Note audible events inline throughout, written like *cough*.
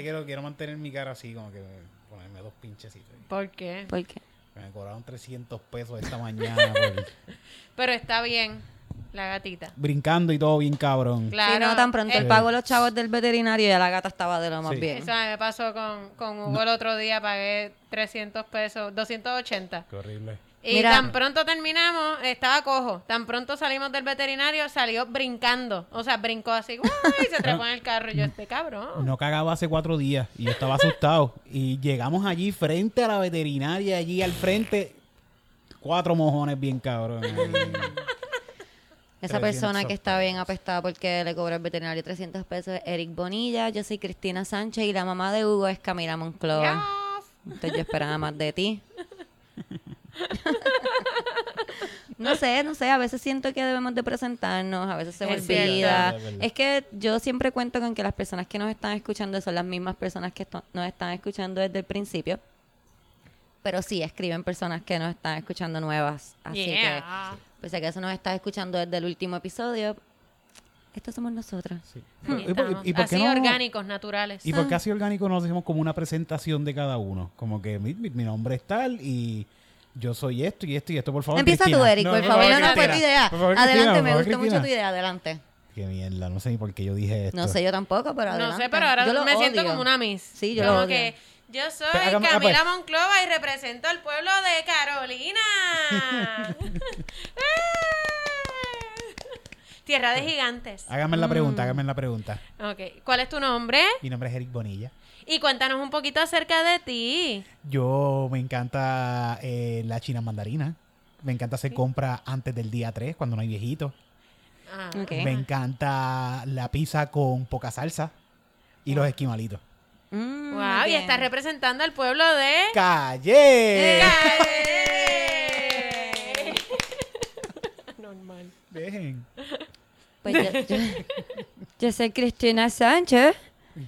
Que quiero, quiero mantener mi cara así, como que ponerme dos pinchecitos. ¿Por qué? ¿Por qué? Me cobraron 300 pesos esta mañana por- *laughs* Pero está bien, la gatita. brincando y todo bien cabrón. Claro. No, tan pronto eh, el pago los chavos del veterinario y la gata estaba de lo más Sí. bien. Eso me pasó con, con Hugo el otro día, pagué 300 pesos, 280. Qué horrible. Y Mira. tan pronto terminamos, estaba cojo. Tan pronto salimos del veterinario, salió brincando. O sea, brincó así, y se trepó en el carro. Y yo, este cabrón. No cagaba hace cuatro días y yo estaba asustado. Y llegamos allí frente a la veterinaria, allí al frente, cuatro mojones bien cabrones. Esa 300 persona que está bien apestada porque le cobró el veterinario 300 pesos es Eric Bonilla. Yo soy Cristina Sánchez y la mamá de Hugo es Camila Moncloa. Entonces yo esperaba más de ti. No sé, no sé, a veces siento que debemos de presentarnos, a veces se me Es olvida. cierto. Es que yo siempre cuento con que las personas que nos están escuchando son las mismas personas que nos están escuchando desde el principio. Pero sí, escriben personas que nos están escuchando nuevas. Así que, Yeah. pues si acaso nos estás escuchando desde el último episodio, estos somos nosotros. Sí. *laughs* Ahí ¿Y por- estamos. y por qué Así no- orgánicos, naturales. ¿Y por qué *laughs* así orgánico nos hacemos como una presentación de cada uno? Como que mi, mi- mi nombre es tal y yo soy esto y esto y esto, por favor. Empieza tú. Eric, por favor. No, no, fue tu idea. Favor, Adelante, Cristina, me favor, gustó mucho Cristina. tu idea, adelante. Qué mierda, no sé ni por qué yo dije esto. No sé yo tampoco, pero No adelante. sé, pero ahora Yo lo me siento odio. como una Miss. Sí, yo como lo que yo soy hágame- ah, Camila pues. Monclova y represento al pueblo de Carolina. *laughs* *laughs* *laughs* Tierra de gigantes. Hágame la Mm. pregunta, hágame la pregunta. Ok, ¿cuál es tu nombre? Mi nombre es Eric Bonilla. Y cuéntanos un poquito acerca de ti. Yo me encanta eh, la china mandarina. Me encanta hacer compras antes del día 3, cuando no hay viejitos. Ah, Ok. Me encanta la pizza con poca salsa y los esquimalitos. Mm, Wow, y estás representando al pueblo de... ¡Calle! ¡Calle! Normal. *laughs* Dejen. Pues yo, yo- yo soy Cristina Sánchez.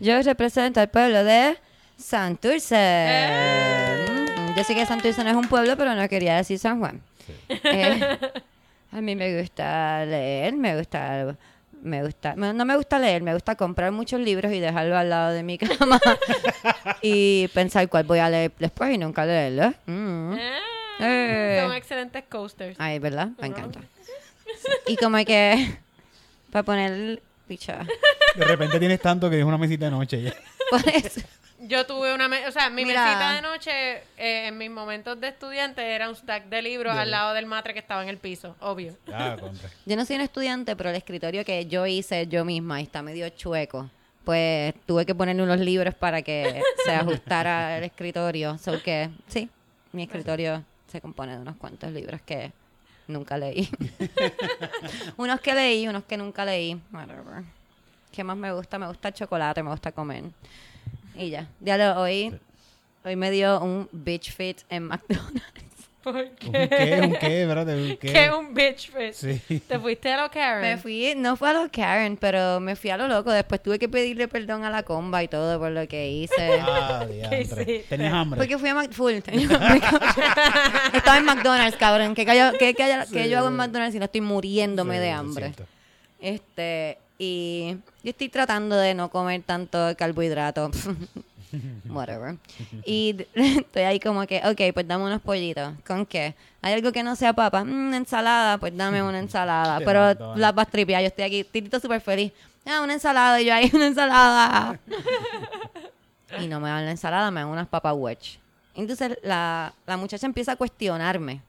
Yo represento al pueblo de Santurce. Eh. Yo sé que Santurce no es un pueblo, pero no quería decir San Juan. Eh, a mí me gusta leer, me gusta... Me gusta, no me gusta leer, me gusta comprar muchos libros y dejarlo al lado de mi cama *laughs* y pensar cuál voy a leer después y nunca leerlo. Mm. Eh. Son excelentes coasters. Ay, ¿verdad? Me encanta. Y como que para poner picha. *laughs* De repente tienes tanto que es una mesita de noche. ya. *laughs* Por eso. Yo tuve una, o sea, mi Mira. mesita de noche eh, en mis momentos de estudiante era un stack de libros al lado del matre que estaba en el piso, obvio. Ah, contra. *laughs* Yo no soy un estudiante, pero el escritorio que yo hice yo misma y está medio chueco. Pues tuve que ponerle unos libros para que se ajustara el escritorio. So que, sí, mi escritorio se compone de unos cuantos libros que nunca leí. *laughs* unos que leí, unos que nunca leí. Whatever. ¿Qué más me gusta? Me gusta el chocolate, me gusta comer. Y ya. Ya lo hoy, hoy me dio un bitch fit en McDonald's. ¿Por ¿Un qué? ¿Un qué? Espérate, ¿un qué? ¿Qué un bitch fit? Sí. ¿Te fuiste a lo Karen? Me fui, no fue a lo Karen, pero me fui a lo loco. Después tuve que pedirle perdón a la comba y todo por lo que hice. *laughs* Ah, diantre. ¿Tenías hambre? Porque fui a Mac- full. *laughs* Estaba en McDonald's, cabrón. ¿Qué, callo- qué- qué- qué yo hago en McDonald's si no estoy muriéndome Sí, de hambre? Este, y yo estoy tratando de no comer tanto carbohidrato. *laughs* *laughs* Whatever. Y *laughs* estoy ahí como que, ok, pues dame unos pollitos. ¿Con qué? ¿Hay algo que no sea papa? Mm, ensalada, pues dame una ensalada. *laughs* Pero mando, la vas. Yo estoy aquí, tirito súper feliz. Ah, una ensalada. Y yo ahí, una ensalada. y no me dan la ensalada, me dan unas papas wedge. Entonces la, la muchacha empieza a cuestionarme.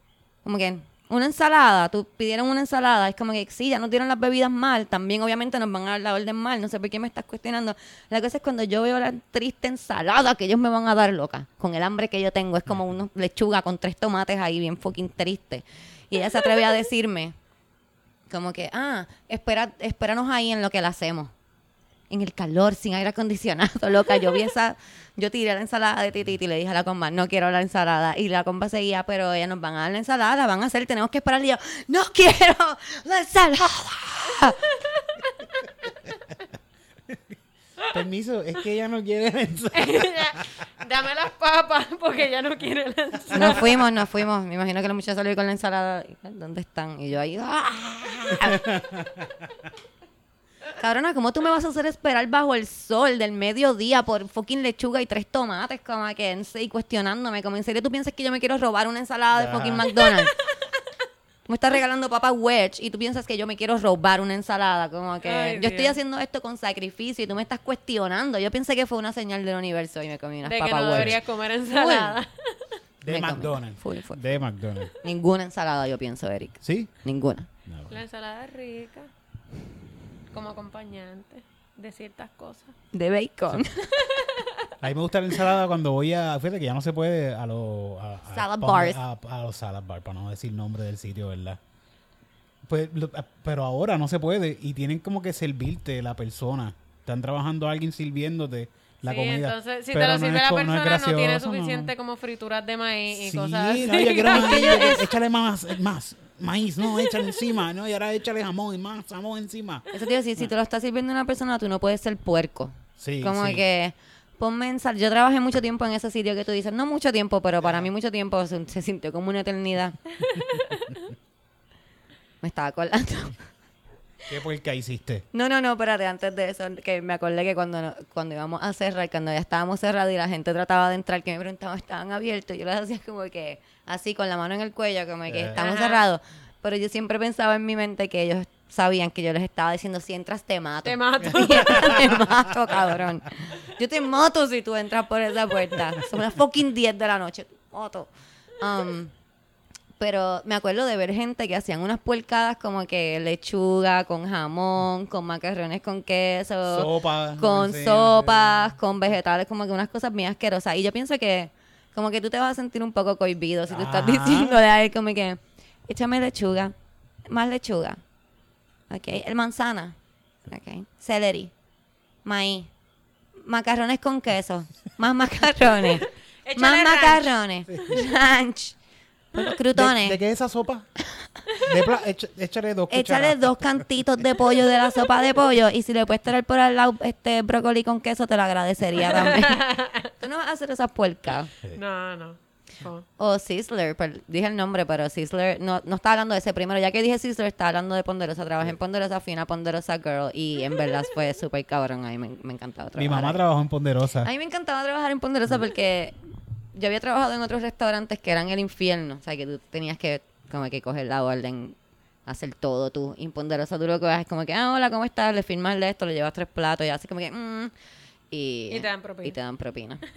Como que, una ensalada, tú pidieron una ensalada, es como que sí, ya nos dieron las bebidas mal, también obviamente nos van a dar la orden mal, no sé por qué me estás cuestionando. La cosa es cuando yo veo la triste ensalada que ellos me van a dar loca, con el hambre que yo tengo, es como una lechuga con tres tomates ahí bien fucking triste. Y ella se atreve a decirme, como que, ah, espera, espéranos ahí en lo que la hacemos. En el calor, sin aire acondicionado, *laughs* loca. Yo vi esa, yo tiré la ensalada de Tititi y le dije a la comba, no quiero la ensalada. Y la comba seguía, pero ella nos van a dar la ensalada, la van a hacer, tenemos que esperar. Y yo, no *laughs* quiero la ensalada. *laughs* Permiso, es que ella no quiere la ensalada. Dame las papas porque ya no quiere la ensalada. Nos fuimos, nos fuimos. Me imagino que la muchacha salió con la ensalada. ¿Dónde están? Y yo ahí, ¡ah! Cabrona, ¿cómo tú me vas a hacer esperar bajo el sol del mediodía por fucking lechuga y tres tomates? Como que, y cuestionándome. Como, ¿en serio tú piensas que yo me quiero robar una ensalada de fucking McDonald's? *laughs* Me estás regalando papa wedge y tú piensas que yo me quiero robar una ensalada. Como que Ay, yo estoy haciendo esto con sacrificio y tú me estás cuestionando. Yo pensé que fue una señal del universo y me comí unas De que papas no wedge. deberías comer ensalada. De. McDonald's. Full, full. De McDonald's. Ninguna ensalada, yo pienso, Eric. ¿Sí? Ninguna. No. La ensalada es rica. Como acompañante de ciertas cosas. De bacon. A mí me gusta la ensalada cuando voy a. Fíjate que ya no se puede a los. A, a- Salad pa- bars. A, a los salad bars, para no decir nombre del sitio, ¿verdad? Pues, lo- pero ahora no se puede y tienen como que servirte la persona. Están trabajando alguien sirviéndote la sí, comida. entonces si pero te lo no sirve es la co- no persona no, tiene no. suficiente como frituras de maíz y Sí, cosas así. no, yo quiero Es *laughs* más, échale más, más maíz, no, échale encima, no, y ahora échale jamón y más jamón encima. Eso te iba a decir, si te lo está sirviendo una persona, tú no puedes ser puerco. Sí, Como sí. que ponme en sal. Yo trabajé mucho tiempo en ese sitio que tú dices, no mucho tiempo, pero para mí mucho tiempo se, se sintió como una eternidad. *laughs* Me estaba acordando. ¿Qué porca hiciste? No, no, no, espérate, antes de eso, que me acordé que cuando, no- cuando íbamos a cerrar, cuando ya estábamos cerrados y la gente trataba de entrar, que me preguntaban, estaban abiertos, yo les hacía como que así, con la mano en el cuello, como que Eh. estamos Ajá. cerrados. Pero yo siempre pensaba en mi mente que ellos sabían que yo les estaba diciendo, si entras te mato. Te mato. *laughs* Te mato, cabrón. Yo te mato si tú entras por esa puerta. Son las fucking 10 de la noche. Mato. Um, pero me acuerdo de ver gente que hacían unas puercadas como que lechuga con jamón, con macarrones con queso, Sopa. con sé, sopas, con vegetales, como que unas cosas bien asquerosas. Y yo pienso que como que tú te vas a sentir un poco cohibido si tú estás Ajá. diciéndole a él como que, échame lechuga, más lechuga, ok, el manzana, ok, celery, maíz, macarrones con queso, más *laughs* macarrones, más ranch. macarrones, ranch, ¿De, crutones. ¿De qué es esa sopa? De pla- *laughs* echa- échale dos Échale cucharadas. dos cantitos de pollo de la sopa de pollo y si le puedes traer por al lado este brócoli con queso te lo agradecería también. *laughs* Tú no vas a hacer esas puercas. No, no. Oh. O Sizzler, per- dije el nombre, pero Sizzler, no, no estaba hablando de ese primero. Ya que dije Sizzler, estaba hablando de Ponderosa. Trabajé en Ponderosa, fui una Ponderosa Girl y en verdad fue súper cabrón. A mí me, me encantaba trabajar. Mi mamá ahí. trabajó en Ponderosa. A mí me encantaba trabajar en Ponderosa porque yo había trabajado en otros restaurantes que eran el infierno. O sea, que tú tenías que como que coger la orden, hacer todo tú. Y en Ponderosa tú lo que vas es como que, ah, hola, ¿cómo estás? Le firmas de esto, le llevas tres platos y así como que, mm, y, Y te dan propina. Y te dan propina. *laughs*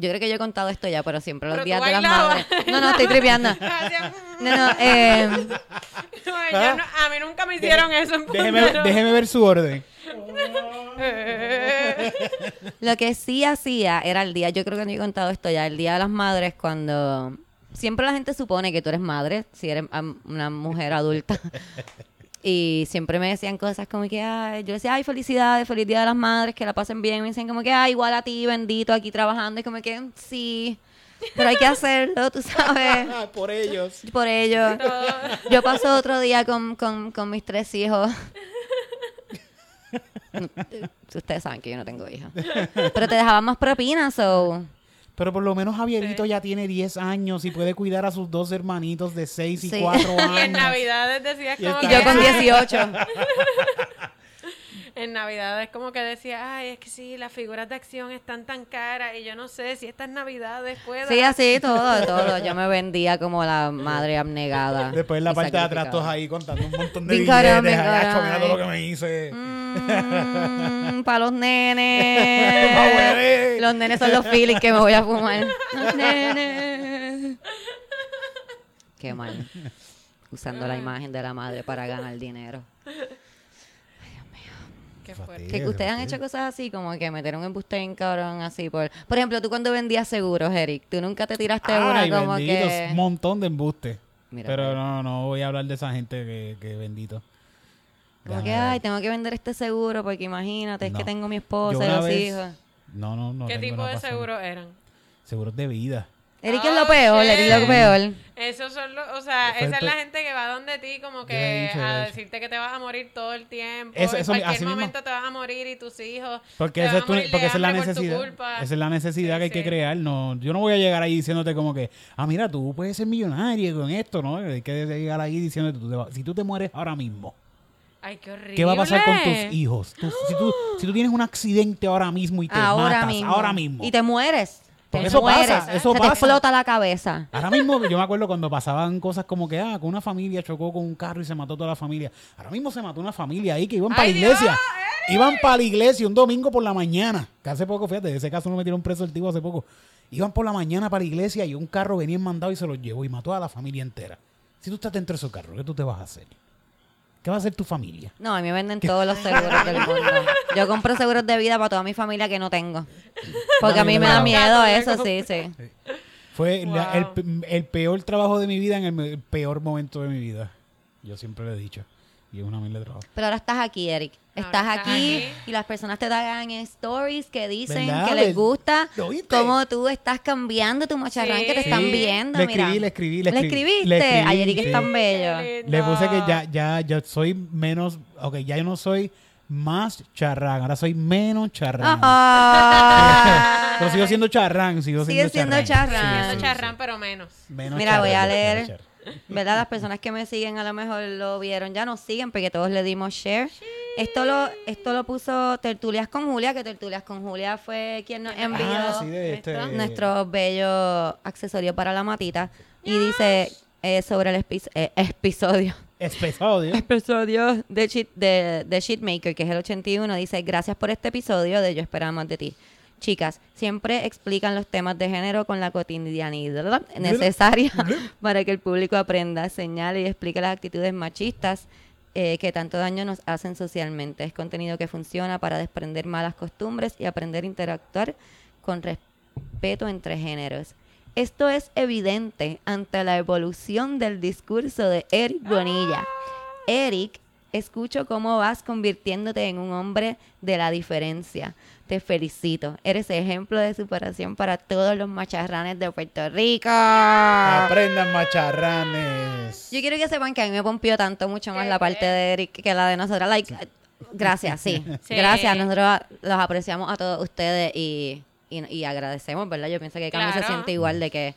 Yo creo que yo he contado esto ya, pero siempre los Pero días de las madres. No, no, estoy tripeando. *laughs* No, no, eh, *laughs* No, yo no- a mí nunca me hicieron eso en Déjeme, déjeme ver su orden. *laughs* Lo que sí hacía era el día, yo creo que no he contado esto ya, el día de las madres cuando siempre la gente supone que tú eres madre, si eres una mujer adulta. Y siempre me decían cosas como que, ay, yo decía, ay, felicidades, feliz día de las madres, que la pasen bien. Me dicen como que, ay, igual a ti, bendito, aquí trabajando. Y como que, sí, pero hay que hacerlo, tú sabes, *laughs* Por ellos. por ello. Yo paso otro día con, con, con mis tres hijos. *laughs* Ustedes saben que yo no tengo hijos. Pero te dejaban más propinas, o Pero por lo menos Javierito ya tiene 10 años y puede cuidar a sus dos hermanitos de 6 y Sí. 4 años. *laughs* Y en Navidades decías Y como está- que... Y yo con "Ay". 18. *laughs* En Navidades como que decía, ay, es que sí, las figuras de acción están tan caras y yo no sé si estas Navidades puedo... Sí, así, todo, todo. Yo me vendía como la madre abnegada. Después en la parte de atrás todos ahí contando un montón de billetes. mira todo lo que me hice. Mm, *laughs* para los nenes. *laughs* los nenes son los feelings que me voy a fumar. Los nenes. Qué mal. Usando la imagen de la madre para ganar dinero. Qué fuerte. Sí, Que ustedes han hecho cosas así, como que meter un embuste en cabrón así por... Por ejemplo, tú cuando vendías seguros, Eric, tú nunca te tiraste Ay, una como bendito, que... un montón de embustes. Mira, Pero no, no voy a hablar de esa gente que, que bendito. Como que, ay, tengo que vender este seguro porque imagínate, es que tengo mi esposa y los vez- hijos. No, no, no. ¿Qué tipo de seguros eran? Seguros de vida. Eric es Oh, lo peor, Eric es lo shit. peor. Esos son los, o sea, esa es la gente que va donde ti como que a decirte que te vas a morir todo el tiempo. Eso- en eso cualquier mismo. momento te vas a morir y tus hijos Porque, eso van es tu- porque esa es la necesidad. Esa es la necesidad Sí, que hay que crear. No, yo no voy a llegar ahí diciéndote como que, ah, mira, tú puedes ser millonario con esto, ¿no? Hay que llegar ahí diciéndote, tú te vas- si tú te mueres ahora mismo, Ay, qué horrible. ¿Qué va a pasar con tus hijos? Tú- si, tú, si tú tienes un accidente ahora mismo y te ahora matas, mismo. ahora mismo. Y te mueres. Te eso mueres. pasa, eso Se pasa. te explota la cabeza. Ahora mismo yo me acuerdo cuando pasaban cosas como que, ah, que una familia chocó con un carro y se mató toda la familia. Ahora mismo se mató una familia ahí que iban para la ¡Ay, Dios, iglesia. Iban para la iglesia un domingo por la mañana. Que hace poco, fíjate, de ese caso no metieron preso el tipo hace poco. Iban por la mañana para la iglesia y un carro venía mandado y se los llevó y mató a la familia entera. Si tú estás dentro de esos carros, ¿qué tú te vas a hacer? ¿Qué va a hacer tu familia? No, a mí me venden todos los seguros del mundo. Yo compro seguros de vida para toda mi familia que no tengo. Porque a mí me da miedo eso, sí, sí. Fue la- el, peor trabajo de mi vida en el peor momento de mi vida. Yo siempre lo he dicho. Y es una mil de trabajo. Pero ahora estás aquí, Eric. Estás aquí aquí. y las personas te dan en stories que dicen ¿Verdad? que les gusta cómo tú estás cambiando tu macharrán, que te Sí. están Sí. viendo. Le mira. escribí, le escribí, le ¿Le escribí. escribiste? Le escribí, Ay, Eric es sí. tan bello. Le puse que ya, ya, ya soy menos, ok, ya yo no soy más charrán, ahora soy menos charrán. Ah. *laughs* Pero sigo siendo charrán, sigo Sigue siendo siendo charrán. charrán. Siendo Sí, sí, charrán, sí. pero menos. Menos Mira, voy a leer. ¿Verdad? Las personas que me siguen a lo mejor lo vieron, ya nos siguen porque todos le dimos share. Esto lo, esto lo puso Tertulias con Julia, que Tertulias con Julia fue quien nos envió Ah, sí, de este. Nuestro bello accesorio para la matita. Y dice eh, sobre el eh, episodio. Episodio. Episodio de, Cheat, de, de Sheetmaker, que es el 81, dice, gracias por este episodio de Yo Esperaba Más de Ti. Chicas, siempre explican los temas de género con la cotidianidad necesaria *laughs* para que el público aprenda, señale y explique las actitudes machistas eh, que tanto daño nos hacen socialmente. Es contenido que funciona para desprender malas costumbres y aprender a interactuar con respeto entre géneros. Esto es evidente ante la evolución del discurso de Eric Bonilla. Eric, escucho cómo vas convirtiéndote en un hombre de la diferencia. Te felicito. Eres ejemplo de superación para todos los macharranes de Puerto Rico. Aprendan macharranes. Yo quiero que sepan que a mí me pompió tanto mucho más la parte de Eric que la de nosotros. Like, gracias, sí. *laughs* Sí. Gracias. Nosotros los apreciamos a todos ustedes y, y, y agradecemos, ¿verdad? Yo pienso que Cami se Claro. siente igual de que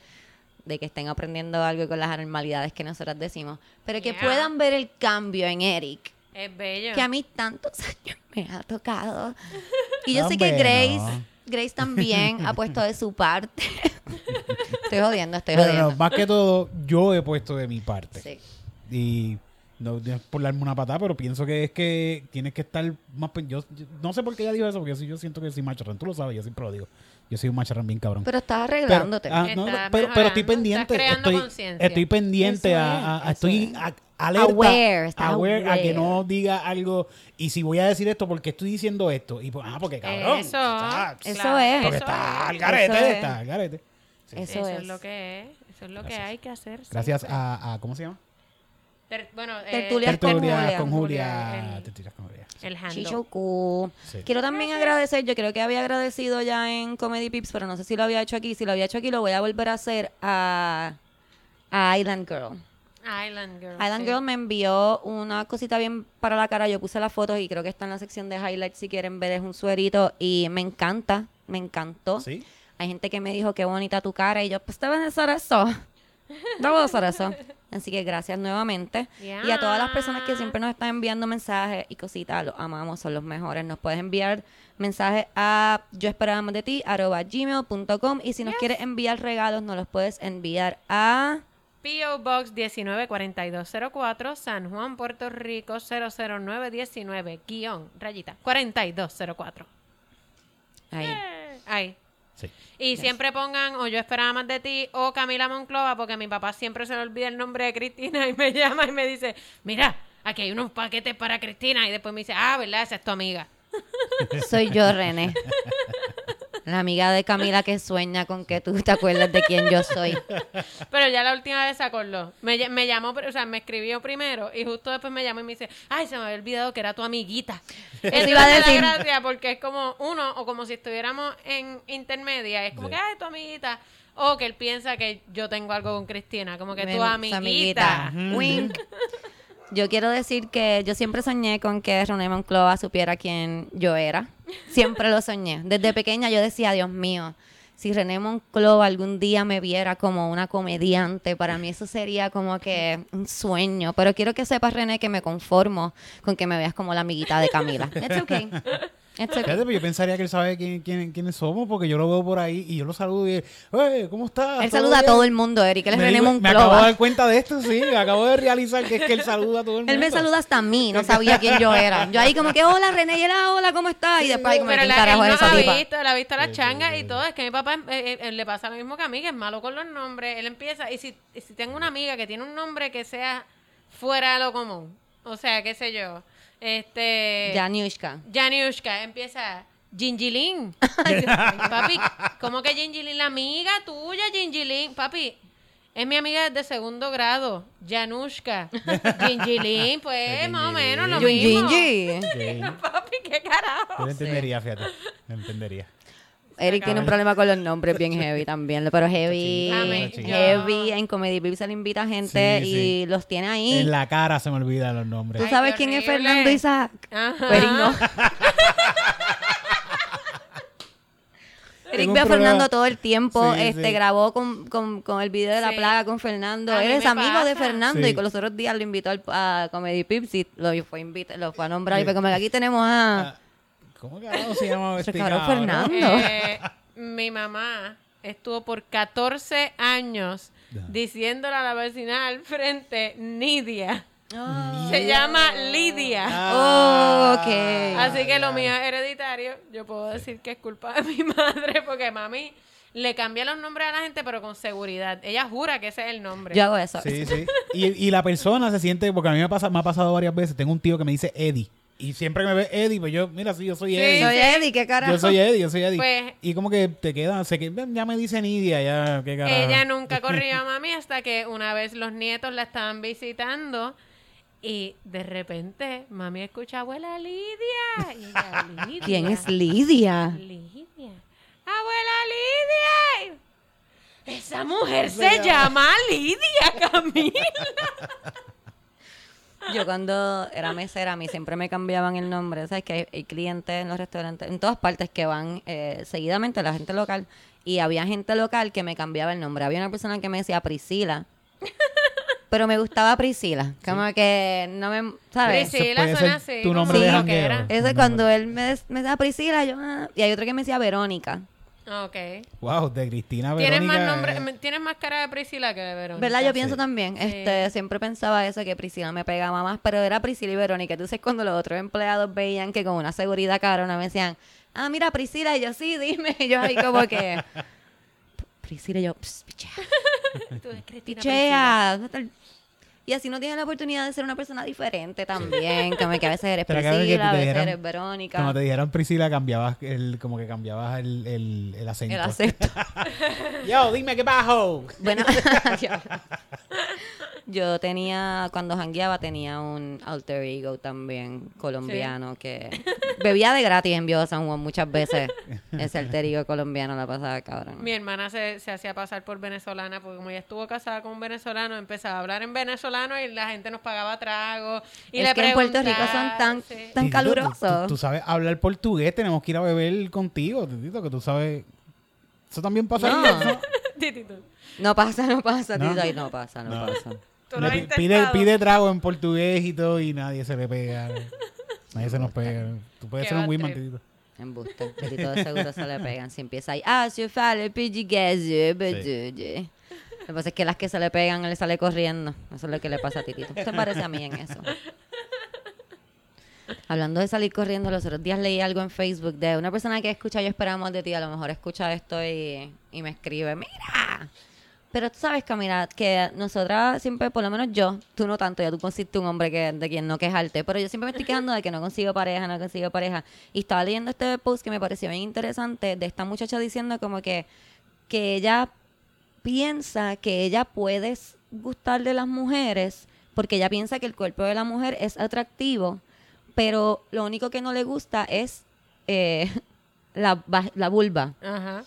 de que estén aprendiendo algo con las anormalidades que nosotras decimos. Pero que Yeah. puedan ver el cambio en Eric, Es bello. que a mí tantos *laughs* años me ha tocado. Y yo sé que Grace, no. Grace también ha puesto de su parte. *laughs* estoy jodiendo, estoy Pero no, jodiendo. más que todo, yo he puesto de mi parte. Sí. Y no no es por darme una patada, pero pienso que es que tienes que estar más... Yo, yo- no sé por qué ella dijo eso, porque yo, sí- yo siento que soy macharrán. Tú lo sabes, yo siempre lo digo. Yo soy un macharrán bien cabrón. Pero estás Pero- arreglándote. ah, no, pero, pero estoy pendiente. estás Estoy, conciencia. estoy pendiente Eso a, estoy es. a- alerta, Aware, aware a que no diga algo. Y si voy a decir esto, ¿por qué estoy diciendo esto? Y pues, ah, porque cabrón. Eso. está- Eso es. porque eso está es. al garete, Eso es. está al garete. Sí. Eso, Eso, es. es. lo que es. Eso es lo que Gracias. hay que hacer. Gracias a, a- ¿cómo se llama? Ter- bueno, eh, Tertulias con Julia. con Julia. Tertulias con Julia. El handle. Chichoku. Sí. Quiero también agradecer, yo creo que había agradecido ya en Comedy Pips, pero no sé si lo había hecho aquí. Si lo había hecho aquí, lo voy a volver a hacer a, a Island Girl. Island Girl. Island sí. Girl me envió una cosita bien para la cara. Yo puse las fotos y creo que está en la sección de highlights si quieren ver. Es un suerito y me encanta, me encantó. ¿Sí? Hay gente que me dijo qué bonita tu cara y yo, pues te voy a hacer eso. Te voy a hacer eso. Así que gracias nuevamente. Y a todas las personas que siempre nos están enviando mensajes y cositas, los amamos, son los mejores. Nos puedes enviar mensajes a yo esperaba más de ti, arroba gmail.com. Y si nos quieres enviar regalos, nos los puedes enviar a... P.O. Box 194204, San Juan, Puerto Rico 00919, guion, rayita, 4204. Ahí. Ahí. Sí. Y siempre pongan o yo esperaba más de ti o Camila Monclova porque a mi papá siempre se le olvida el nombre de Cristina *laughs* y me llama y me dice, mira, aquí hay unos paquetes para Cristina y después me dice, ah, ¿verdad? Esa es tu amiga. *laughs* Soy yo, René. *laughs* La amiga de Camila que sueña con que tú te acuerdes de quién yo soy. Pero ya la última vez se acordó. Me, me llamó, o sea, me escribió primero y justo después me llamó y me dice, ay, se me había olvidado que era tu amiguita. Eso iba a decir. gracia porque es como uno, o como si estuviéramos en intermedia, es como Sí. que, ay, tu amiguita. O que él piensa que yo tengo algo con Cristina, como que tu su amiguita. Wink. Yo quiero decir que yo siempre soñé con que René Monclova supiera quién yo era. Siempre lo soñé. Desde pequeña yo decía, Dios mío, si René Monclova algún día me viera como una comediante, para mí eso sería como que un sueño. Pero quiero que sepas, René, que me conformo con que me veas como la amiguita de Camila. *laughs* It's okay. Fíjate, pero yo pensaría que él sabe quién, quién- quiénes somos porque yo lo veo por ahí y yo lo saludo y él, "Oye, ¿cómo estás? Él ¿Todo saluda a bien?" todo el mundo, Eric. Él es me, René digo- me acabo de Monclova. dar cuenta de esto, sí. Me acabo de realizar que es que él saluda a todo el mundo. Él me saluda hasta a mí, no sabía quién yo era. Yo ahí como que, hola René, y él, "Ah, hola, ¿cómo estás? Y después ahí como, Pero ¿quién la, carajo él no esa ha tipa? visto, él ha visto la changa y todo. Es que a mi papá eh, eh, le pasa lo mismo que a mí, que es malo con los nombres. Él empieza, y si, y si tengo una amiga que tiene un nombre que sea fuera de lo común, o sea, qué sé yo, este... Janiushka. Janiushka empieza Gingilín. *laughs* papi, ¿cómo que Gingilín? La amiga tuya, Gingilín. Papi, es mi amiga de segundo grado. Janushka. Gingilín, pues, *laughs* más o menos lo mismo. Gingy. *laughs* Papi, qué Yo carajo. lo entendería, fíjate. Entendería. Eric tiene un problema con los nombres bien heavy también, pero heavy, heavy, en Comedy Pip se le invita gente Sí, y sí. los tiene ahí. En la cara se me olvidan los nombres. ¿Tú sabes quién es. Fernando Isaac? Pero Eric no. *laughs* Eric ve a. Fernando todo el tiempo, Sí, este sí. grabó con, con, con el video de la Sí. plaga con Fernando. A Él es amigo de. Fernando Sí. y con los otros días lo invitó al, a Comedy Pips y lo fue, invita, lo fue a nombrar y fue como que aquí tenemos a... Ah, ¿Cómo carajo se llama *laughs* cabrón? Fernando. Eh, mi mamá estuvo por 14 años diciéndole a la vecina al frente, Nidia. Ah. Se llama Lidia. Oh, ok. Así que lo mío es hereditario. Yo puedo decir que es culpa de mi *laughs* madre porque mami le cambia los nombres a la gente, pero con seguridad. Ella jura que ese es el nombre. Yo hago eso. Sí, sí. Y, y la persona se siente, porque a mí me, pasa, me ha pasado varias veces, tengo un tío que me dice Eddie. Y siempre que me ve Eddie, pues yo, mira, sí, yo soy Sí, Eddie. Soy Eddie, ¿qué carajo? Yo soy Eddie, yo soy Eddie. Pues- y como que te queda, sé que ya me dice Nidia, ya, qué carajo. Ella nunca corrió a mami hasta que una vez los nietos la estaban visitando y de repente mami escucha abuela Lidia. Y ella, Lidia. ¿Quién es Lidia? Lidia. Abuela Lidia. Y, Esa mujer se llama Lidia Camila. *laughs* Yo cuando era mesera, a mí siempre me cambiaban el nombre. ¿Sabes que hay, hay clientes en los restaurantes, en todas partes que van eh, seguidamente, la gente local, y había gente local que me cambiaba el nombre. Había una persona que me decía Priscila, pero me gustaba Priscila. Como que no me, ¿sabes? Priscila. Puede suena ser así, tu nombre Sí. de. Ese cuando él me, me decía Priscila, yo, ah, y hay otro que me decía Verónica. Ok. Wow, de Cristina Tienes más, Verónica. nombre, tienes más cara de Priscila que de Verónica. ¿Verdad? Yo pienso Sí. también. Sí. Este, siempre pensaba eso, que Priscila me pegaba más, pero era Priscila y Verónica. Entonces, cuando los otros empleados veían que con una seguridad cabrona me decían, ah, mira, Priscila, y yo, sí, dime. *laughs* Y yo ahí como que, Priscila, y yo, "Pss, pichea, *laughs* Tú eres Cristina pichea. ¿dónde está el-?" Y así no tienes la oportunidad de ser una persona diferente también. Como que a veces eres *laughs* Priscila, a veces eres Verónica. Como te dijeron Priscila, cambiabas el, como que cambiabas el, el, el acento. El acento. *laughs* Yo, dime qué bajo. Bueno, *laughs* yo tenía, cuando jangueaba, tenía un alter ego también colombiano que bebía de gratis en Viejo San Juan muchas veces. *laughs* Ese alter ego colombiano la pasaba cabrón. Mi hermana se, se hacía pasar por venezolana porque como ella estuvo casada con un venezolano, empezaba a hablar en venezolano y la gente nos pagaba tragos. Y es le que en Puerto Rico son tan, sí. tan calurosos. Tú, tú sabes hablar portugués, tenemos que ir a beber contigo, Titito, que tú sabes. Eso también pasa No. ahí, *laughs* ¿no? Pasa, no pasa, ¿No? Tito. Ay, no pasa, no, No. pasa. Tú Le lo has pi- pide, intentado. pide trago en portugués y todo y nadie se le pega. nadie se nos pega. Tú puedes ser un Wiman. Titito. Embuste. Tito de seguro se le pegan. Si empieza ahí, ah, si fale portugués, eh, Lo que pasa es que las que se le pegan, él sale corriendo. Eso es lo que le pasa a Titito. ¿Qué te parece a mí en eso? Hablando de salir corriendo, los otros días leí algo en Facebook de una persona que escucha Yo Esperamos de ti. A lo mejor escucha esto y, y me escribe, mira. Pero tú sabes, Camila, que nosotras siempre, por lo menos yo, tú no tanto, ya tú consiste un hombre que, de quien no quejarte, pero yo siempre me estoy quejando de que no consigo pareja, no consigo pareja. Y estaba leyendo este post que me pareció bien interesante de esta muchacha diciendo como que, que ella piensa que ella puede gustar de las mujeres porque ella piensa que el cuerpo de la mujer es atractivo, pero lo único que no le gusta es eh, *laughs* la, la vulva. Ajá.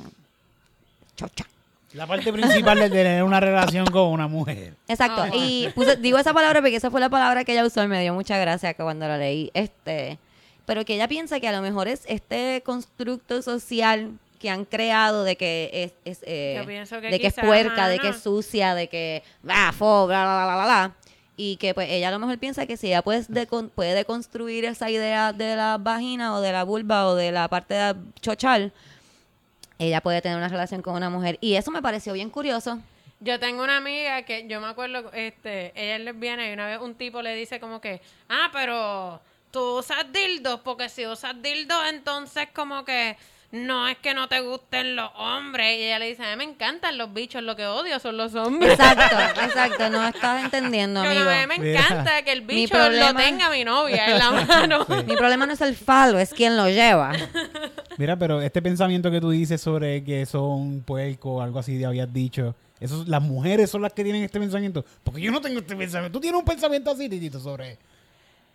Chocha. La parte principal de tener una relación con una mujer. Exacto. Ajá. Y puse- digo esa palabra porque esa fue la palabra que ella usó y me dio mucha gracia que cuando la leí. Este, pero que ella piensa que a lo mejor es este constructo social que han creado de que es, es, eh, que de que es puerca, de que es sucia, de que va, fo, bla, bla, bla, bla, bla. Y que pues ella a lo mejor piensa que si ella puede, decon- puede deconstruir esa idea de la vagina o de la vulva o de la parte de chochal, ella puede tener una relación con una mujer. Y eso me pareció bien curioso. Yo tengo una amiga que yo me acuerdo, este, ella es lesbiana y una vez un tipo le dice como que, ah, pero tú usas dildos, porque si usas dildos entonces como que no es que no te gusten los hombres. Y ella le dice, a mí me encantan los bichos, lo que odio son los hombres. Exacto, *laughs* exacto, no estás entendiendo, amigo. a mí me Mira. encanta que el bicho problema- lo tenga mi novia en la *laughs* mano. Mi problema no es el falo, es quien lo lleva. *laughs* Mira, pero este pensamiento que tú dices sobre que son puerco o algo así, habías dicho, eso, las mujeres son las que tienen este pensamiento. Porque yo no tengo este pensamiento. Tú tienes un pensamiento así, Titito, sobre...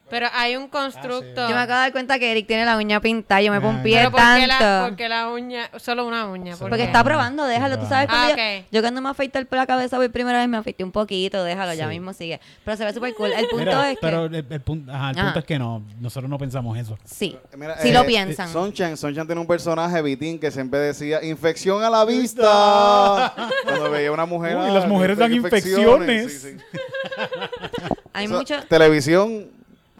Pero hay un constructo. Yo me acabo de dar cuenta que Eric tiene la uña pintada, yo me Ah. pompié Pero ¿por qué, tanto. la, porque la uña, solo una uña. Porque está probando, déjalo. Tú sabes Ah, cuando ok. yo, yo cuando me afeité el pelo a la cabeza por primera vez me afeité un poquito, déjalo, ya mismo sigue. Pero se ve súper cool. El punto Mira, es que pero el, el punto, ajá, el Ajá. punto es que no, nosotros no pensamos eso. sí, Mira, sí eh, lo piensan. Sonchan, Sonchan tiene un personaje, Vitín, que siempre decía, infección a la vista. *laughs* Cuando veía una mujer. Uy, ah, las mujeres dan infecciones. Sí, sí. *laughs* Hay Eso, mucho... Televisión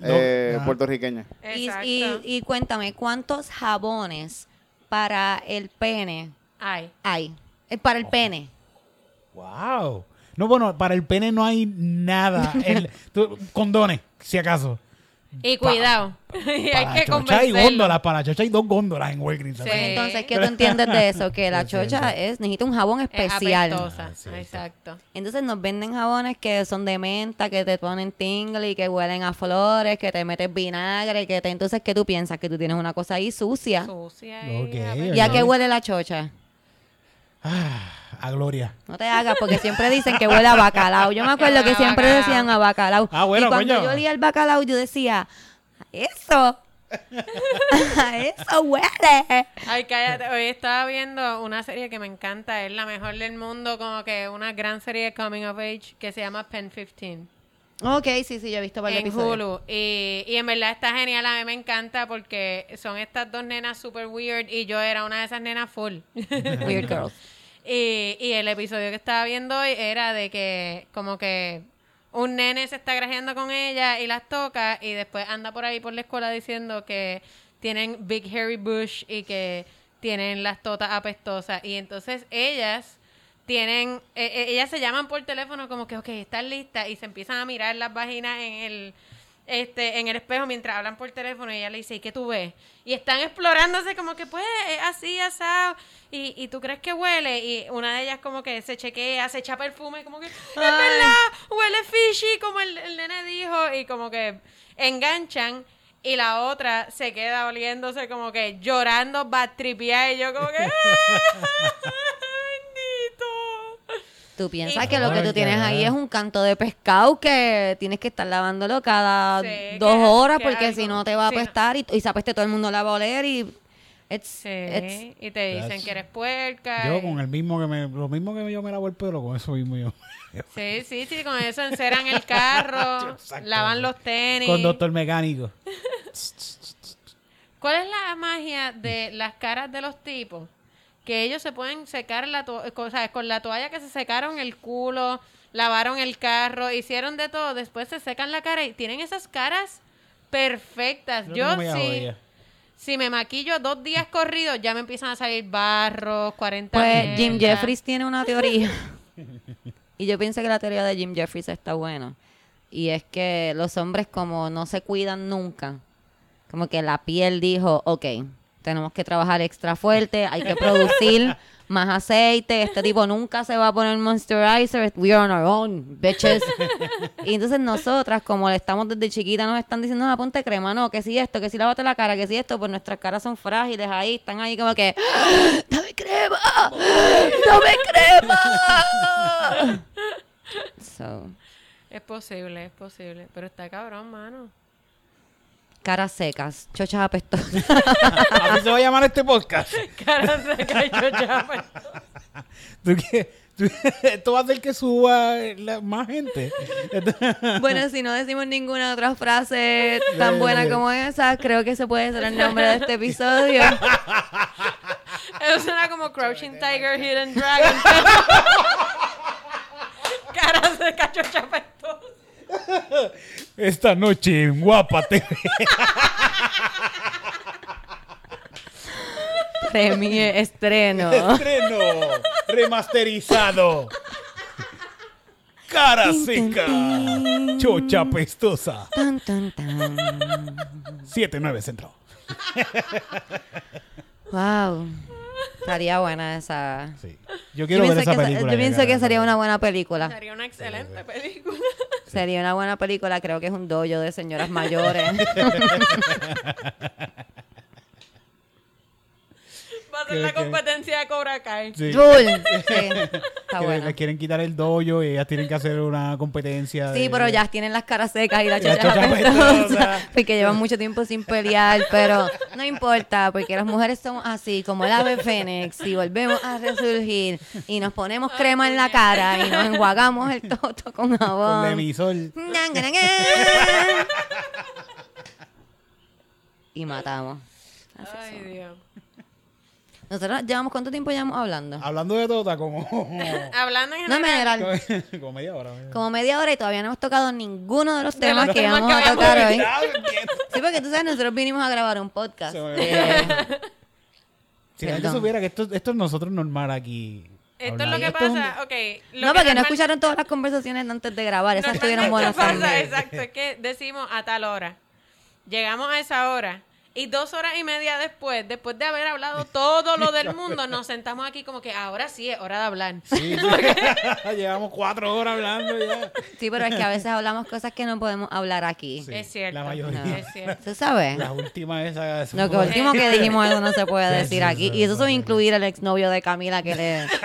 eh, puertorriqueña. Y, y, y cuéntame, ¿cuántos jabones para el pene Ay. hay? Eh, Para el pene. Wow. No, bueno, para el pene no hay nada. *laughs* El- tú- condones, si acaso. Y cuidado. y *laughs* hay que chocha hay góndolas, para la chocha hay dos góndolas en Walgreens. Sí. Entonces, ¿qué tú entiendes de eso? Que la chocha es, necesita un jabón Es especial. apestosa. Ah, sí, sí. Exacto. Entonces nos venden jabones que son de menta, que te ponen tingle y que huelen a flores, que te metes vinagre, que te... Entonces, ¿qué tú piensas? Que tú tienes una cosa ahí sucia. Sucia y ¿verdad? ¿Y a qué huele la chocha? Ah, a Gloria. No te hagas, porque siempre dicen que huele a bacalao. Yo me acuerdo que siempre decían a bacalao. Ah, bueno, y cuando coño. yo olía el bacalao, yo decía, eso, *laughs* eso huele. Ay, cállate. Hoy estaba viendo una serie que me encanta. Es la mejor del mundo. Como que una gran serie de Coming of Age que se llama Pen 15. Ok, sí, sí, yo he visto varios en episodios. Hulu. Y, y en verdad está genial. A mí me encanta porque son estas dos nenas super weird. Y yo era una de esas nenas full. Weird Girls. Y, y el episodio que estaba viendo hoy era de que como que un nene se está grajeando con ella y las toca y después anda por ahí por la escuela diciendo que tienen Big Hairy Bush y que tienen las totas apestosas. Y entonces ellas tienen, eh, eh, ellas se llaman por teléfono como que, ok, están listas y se empiezan a mirar las vaginas en el, este, en el espejo mientras hablan por teléfono y ella le dice, ¿y qué tú ves? Y están explorándose como que, pues, es así, asado. Y, y tú crees que huele y una de ellas como que se chequea, se echa perfume, como que, es verdad, huele fishy, como el, el nene dijo, y como que enganchan. Y la otra se queda oliéndose como que llorando, batripiada, y yo como que, ¡ah! *laughs* Tú piensas Y- que lo que tú tienes ahí es un canto de pescado que tienes que estar lavándolo cada Sí, dos que- horas que porque algo- si no te va a sí, no. apestar y, y se apeste todo el mundo la va a oler y it's, Sí, it's- y te dicen That's- que eres puerca. Yo y- con el mismo que me, lo mismo que yo me lavo el pelo, con eso mismo yo. *laughs* Sí, sí, sí, con eso enceran el carro, *laughs* Exacto. lavan los tenis. Con doctor mecánico. *laughs* ¿Cuál es la magia de las caras de los tipos? Que ellos se pueden secar la to- o sea, con la toalla que se secaron el culo, lavaron el carro, hicieron de todo, después se secan la cara y tienen esas caras perfectas. Yo no sí, si me maquillo dos días corridos, ya me empiezan a salir barros, 40 Pues Jim. Jeffries tiene una teoría. y yo pienso que la teoría de Jim Jeffries está buena. Y es que los hombres como no se cuidan nunca, como que la piel dijo, ok, tenemos que trabajar extra fuerte, hay que producir *laughs* más aceite, este tipo nunca se va a poner moisturizer, we are on our own, bitches. y entonces nosotras, como le estamos desde chiquita, nos están diciendo, no, ponte crema, no, que si esto, que si lávate la cara, que si esto, pues nuestras caras son frágiles ahí, están ahí como que, dame crema, dame crema. *laughs* so, Es posible, es posible, pero está cabrón, mano. Caras secas, chochas apestosas. *laughs* Así se va a llamar este podcast. *laughs* Cara seca y chocha, *laughs* pues. ¿Tú qué? ¿Tú- Esto va a hacer que suba la- más gente. bueno, si no decimos ninguna otra frase tan buena como esa, creo que ese puede ser el nombre de este episodio. Eso suena como Crouching Tiger, Hidden Dragon. Cara de cachocha apestosa. Esta noche en Guapa TV. Premie estreno. Estreno remasterizado. Cara seca. Chocha pestosa. Tan, tan, tan. 7-9 centro. Wow. Estaría buena esa. Sí. Yo Yo quiero ver pienso, esa que, película. yo pienso que sería una buena película. Sería una excelente película. Sería una buena película. Creo que es un dojo de señoras mayores. *laughs* Que- la que- competencia de Cobra Kai. Sí. Full. *laughs* Sí. Está Que buena. les quieren quitar el dojo y ellas tienen que hacer una competencia. Sí, de- pero ya tienen las caras secas y la Y la chocha chocha apestosa, apestosa. *laughs* porque llevan mucho tiempo sin pelear, pero no importa, porque las mujeres somos así, como el ave fénix, y volvemos a resurgir, y nos ponemos crema en la cara, y nos enjuagamos el toto con Con jabón. Lemisol. *laughs* y matamos. Ay, Dios. Nosotros llevamos cuánto tiempo llevamos hablando? Hablando de Tota, como. *laughs* Hablando en No en general. general, como media hora. media como media hora y todavía no hemos tocado ninguno de los De temas los que vamos a tocar hoy. *laughs* Sí, porque tú sabes, nosotros vinimos a grabar un podcast. Se me Eh, *laughs* Si la gente supiera que esto, esto es nosotros normal aquí. Esto es lo que Esto es un- pasa, ok. lo no, que porque no escucharon todas las conversaciones antes de grabar. Esas estuvieron buenas pasa. Exacto, es que decimos a tal hora. Llegamos a esa hora. Y dos horas y media después, después de haber hablado todo lo del mundo, nos sentamos aquí como que ahora sí es hora de hablar. Sí, sí. *laughs* *laughs* Llevamos cuatro horas hablando ya. Sí, pero es que a veces hablamos cosas que no podemos hablar aquí. Sí, Es cierto. La mayoría. No. Es cierto. ¿Tú sabes? La última esa. Lo que último que dijimos eso no se puede decir aquí. Y eso sin incluir el exnovio de Camila que le... *laughs*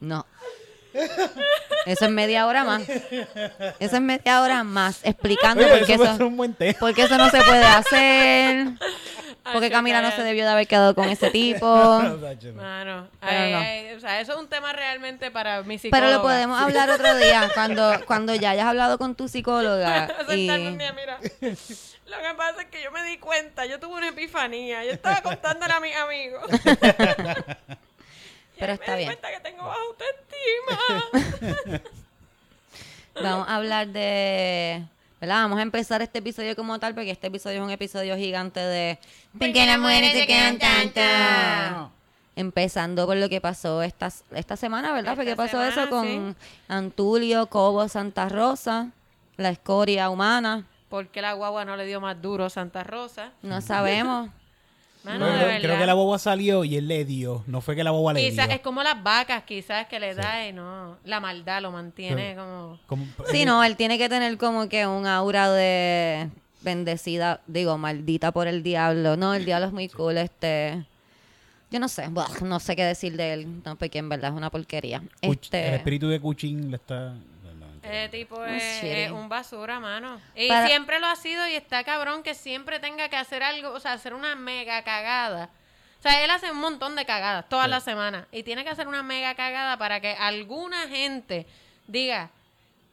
No. Eso es media hora más. Eso es media hora más explicando Oye, por qué eso eso, por qué no se puede hacer. Porque Camila no se debió de haber quedado con ese tipo. *laughs* Mano, ay, no. ay, o sea, eso es un tema realmente para mi psicóloga. Pero lo podemos hablar otro día *laughs* cuando, cuando ya hayas hablado con tu psicóloga. *laughs* y... Sentarme un día, mira. Lo que pasa es que yo me di cuenta, yo tuve una epifanía. Yo estaba contándole a mis amigos. Pero está me bien. cuenta que tengo baja autoestima. *laughs* Vamos a hablar de. ¿Verdad? Vamos a empezar este episodio como tal, porque este episodio es un episodio gigante de. ¿Por qué las mujeres se quedan tanto? Empezando por lo que pasó esta, esta semana, ¿verdad? Porque pasó semana, eso con Antulio, Cobo, Santa Rosa, la escoria humana. ¿Por qué la guagua no le dio más duro a Santa Rosa? No sabemos. *laughs* Mano, de creo que la boba salió y él le dio. No fue que la boba le Quizás dio. es como las vacas, quizás que le da y no. La maldad lo mantiene como. Como- Sí, no, él tiene que tener como que un aura de bendecida, digo, maldita por el diablo. No, el diablo es muy cool, este... Yo no sé, buah, no sé qué decir de él, no, porque en verdad es una porquería. Cuch- Este, El espíritu de Cuchín le está. Ese tipo es, shitty. es un basura, mano. Y Para- siempre lo ha sido y está cabrón que siempre tenga que hacer algo, o sea, hacer una mega cagada. O sea, él hace un montón de cagadas todas Sí. las semanas y tiene que hacer una mega cagada para que alguna gente diga,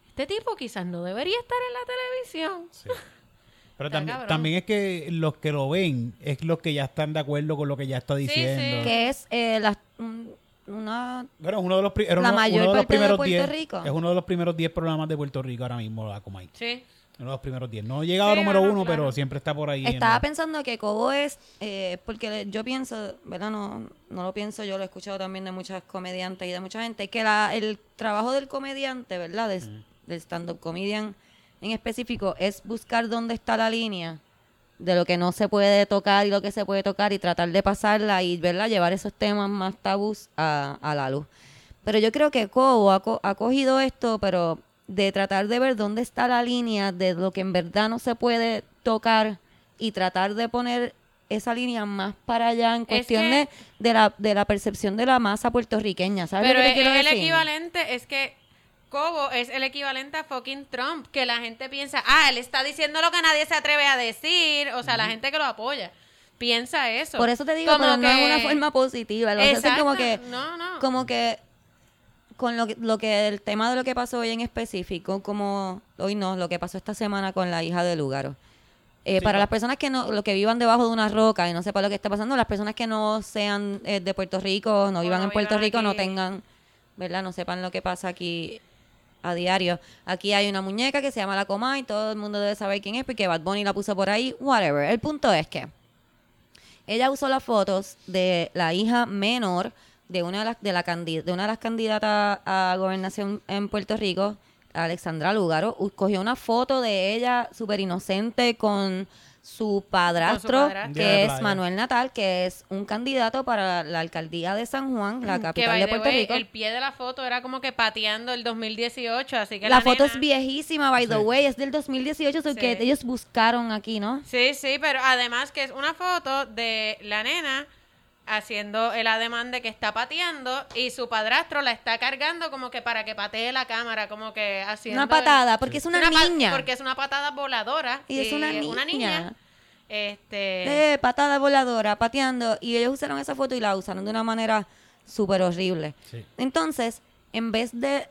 este tipo quizás no debería estar en la televisión. Sí. *laughs* Pero también, también es que los que lo ven es los que ya están de acuerdo con lo que ya está sí. diciendo. que es eh, la- un- una... Bueno, es uno de los, era La uno- mayor uno de los parte de primeros Puerto 10 Rico. Es uno de los primeros 10 programas de Puerto Rico ahora mismo, la Comay. Sí. Uno de los primeros 10. No llega a Sí, número bueno, uno, claro. pero siempre está por ahí. Estaba la- pensando que Cobo es, eh, porque yo pienso, ¿verdad? No, no lo pienso yo, lo he escuchado también de muchas comediantes y de mucha gente, que la, el trabajo del comediante, ¿verdad? De- Del stand-up comedian en específico, es buscar dónde está la línea de lo que no se puede tocar y lo que se puede tocar y tratar de pasarla y, ¿verdad? Llevar esos temas más tabús a, a la luz. Pero yo creo que Cobo ha, co- ha cogido esto, pero de tratar de ver dónde está la línea de lo que en verdad no se puede tocar y tratar de poner esa línea más para allá en cuestión que- de, de, la, de la percepción de la masa puertorriqueña, ¿sabes Pero lo que es, te quiero es el equivalente, es que Cobo es el equivalente a fucking Trump, que la gente piensa, ah, él está diciendo lo que nadie se atreve a decir, o sea, la gente que lo apoya piensa eso. Por eso te digo, Como pero no que- es una forma positiva. Lo que hace es como que, no, no. como que con lo que, lo que el tema de lo que pasó hoy en específico, como hoy no, lo que pasó esta semana con la hija de Lugaro. Eh, para las personas que no, los que vivan debajo de una roca y no sepan lo que está pasando, las personas que no sean eh, de Puerto Rico, no O vivan no en Puerto vivan Rico, no tengan, ¿verdad? No sepan lo que pasa aquí a diario. Aquí hay una muñeca que se llama la Comay, todo el mundo debe saber quién es porque Bad Bunny la puso por ahí, whatever. El punto es que ella usó las fotos de la hija menor de una de las de la de una de las candidatas a gobernación en Puerto Rico, Alexandra Lúgaro, u- cogió una foto de ella súper inocente con su padrastro, padrastro. que es. Manuel Natal, que es un candidato para la alcaldía de San Juan, la capital de Puerto way, Rico. el pie de la foto era como que pateando el 2018, así que La la, foto nena- es viejísima, by the Sí. way, es del 2018, so Sí. que ellos buscaron aquí, ¿no? Sí, sí, pero además que es una foto de la nena haciendo el ademán de que está pateando y su padrastro la está cargando como que para que patee la cámara, como que haciendo... Una patada, porque es una, niña. Porque es una patada voladora. Y es una niña. Este... Eh, patada voladora, pateando. Y ellos usaron esa foto y la usaron de una manera súper horrible. Sí. Entonces, en vez de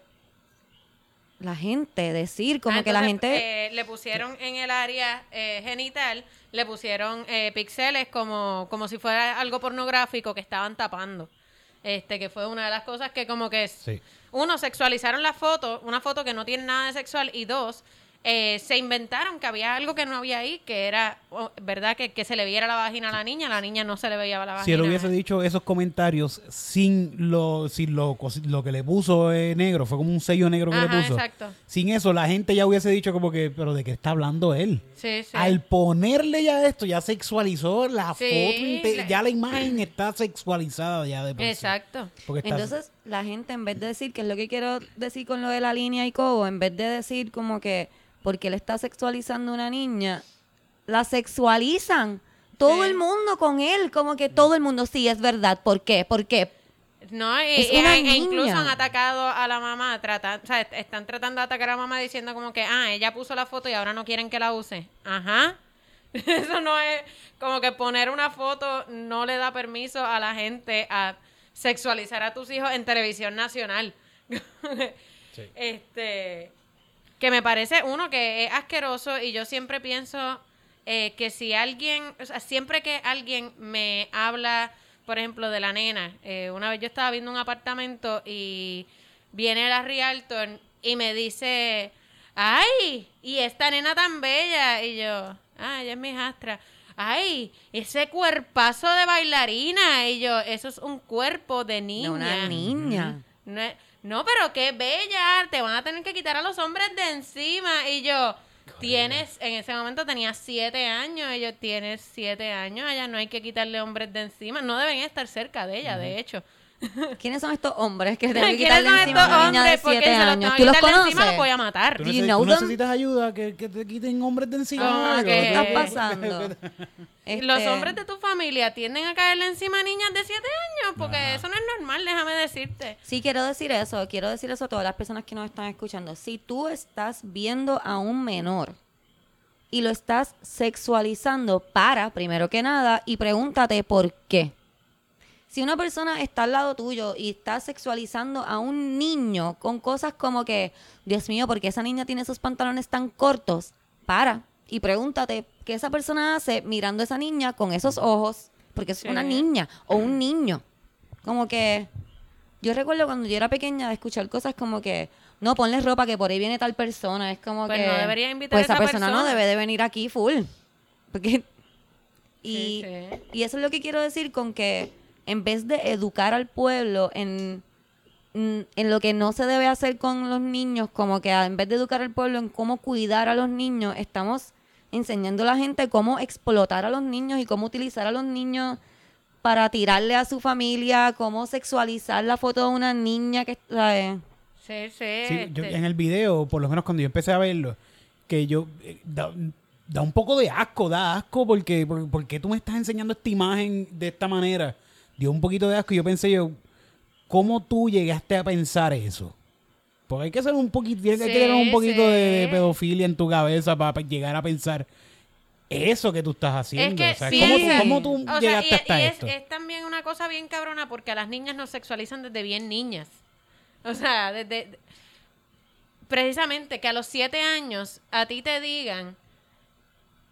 la gente decir como Ah, que la gente... eh, le pusieron en el área eh, genital, le pusieron eh, píxeles como, como si fuera algo pornográfico que estaban tapando. Este, que fue una de las cosas que como que... es- Sí. Uno, sexualizaron la foto, una foto que no tiene nada de sexual, y dos, eh, se inventaron que había algo que no había ahí, que era, oh, ¿verdad? Que, que se le viera la vagina a la niña, la niña no se le veía la vagina. Si él hubiese dicho esos comentarios sin lo, sin lo, lo que le puso eh, negro, fue como un sello negro que Ajá, le puso. exacto. Sin eso, la gente ya hubiese dicho como que, pero ¿de qué está hablando él? Sí, sí. Al ponerle ya esto, ya sexualizó la Sí, foto, ya la imagen está sexualizada ya de por sí. Exacto. Porque está- Entonces, la gente, en vez de decir, que es lo que quiero decir con lo de la línea y cobo, en vez de decir como que porque él está sexualizando a una niña, la sexualizan. Todo Sí. el mundo con él, como que todo el mundo, sí, es verdad. ¿Por qué? ¿Por qué? No, y, Es y- una e incluso niña. han atacado a la mamá, tratan, o sea, est- están tratando de atacar a la mamá diciendo como que, ah, ella puso la foto y ahora no quieren que la use. Ajá. *laughs* Eso no es como que poner una foto no le da permiso a la gente a sexualizar a tus hijos en televisión nacional. *laughs* Este, que me parece uno que es asqueroso y yo siempre pienso eh, que si alguien, o sea, siempre que alguien me habla, por ejemplo, de la nena, eh, una vez yo estaba viendo un apartamento y viene la realtor y me dice, ay, y esta nena tan bella, y yo, ah, ella es mi hijastra. Ay, ese cuerpazo de bailarina. Y yo, eso es un cuerpo de niña. De una niña. No, no, pero qué bella, te van a tener que quitar a los hombres de encima. Y yo, tienes, en ese momento tenía siete años, y yo, tienes siete años, allá no hay que quitarle hombres de encima. No deben estar cerca de ella, de hecho. *laughs* ¿Quiénes son estos hombres que tienen que *laughs* ¿Quiénes quitarle son encima a estos una niña de? Porque 7 se los años? ¿Tú los de encima, conoces? los voy a matar. ¿Tú, neces- tú necesitas ayuda? Que, que te quiten hombres de encima. Ah, ¿qué ¿Qué está pasando? *laughs* Los Este, hombres de tu familia tienden a caerle encima a niñas de siete años, porque eso no es normal, déjame decirte. Sí, quiero decir eso, quiero decir eso a todas las personas que nos están escuchando. Si tú estás viendo a un menor y lo estás sexualizando, para, primero que nada, y pregúntate por qué. Si una persona está al lado tuyo y está sexualizando a un niño con cosas como que, Dios mío, ¿por qué esa niña tiene esos pantalones tan cortos? Para y pregúntate qué esa persona hace mirando a esa niña con esos ojos, porque es Sí. una niña o un niño. Como que yo recuerdo cuando yo era pequeña de escuchar cosas como que, no, ponle ropa que por ahí viene tal persona. Es como Pues que... no debería invitar pues a esa esa persona, no persona. debe de venir aquí full. *laughs* Porque... Y, Sí, sí. y eso es lo que quiero decir con que en vez de educar al pueblo en, en lo que no se debe hacer con los niños, como que en vez de educar al pueblo en cómo cuidar a los niños, estamos enseñando a la gente cómo explotar a los niños y cómo utilizar a los niños para tirarle a su familia, cómo sexualizar la foto de una niña que ¿sabes? Sí, sí. Sí, yo- este, en el video, por lo menos cuando yo empecé a verlo, que yo eh, da, da un poco de asco, da asco porque por, ¿por qué tú me estás enseñando esta imagen de esta manera? Dio un poquito de asco y yo pensé yo, ¿cómo tú llegaste a pensar eso? Porque hay que ser un poquito, tiene que tener un poquito de, pedofilia en tu cabeza para llegar a pensar eso que tú estás haciendo. que o sea, sí, ¿cómo, tú- cómo tú O sea, llegaste y, hasta y es, esto? es también una cosa bien cabrona porque a las niñas nos sexualizan desde bien niñas. O sea, desde... Precisamente que a los siete años a ti te digan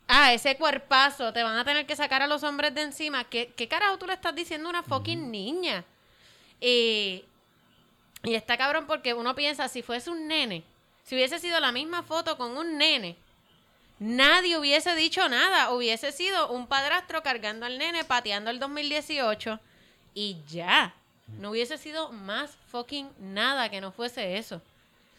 ah, ese cuerpazo, te van a tener que sacar a los hombres de encima. ¿Qué, qué carajo tú le estás diciendo a una fucking niña? Y, y está cabrón porque uno piensa, si fuese un nene, si hubiese sido la misma foto con un nene, nadie hubiese dicho nada. Hubiese sido un padrastro cargando al nene, pateando el 2018 y ya. No hubiese sido más fucking nada que no fuese eso.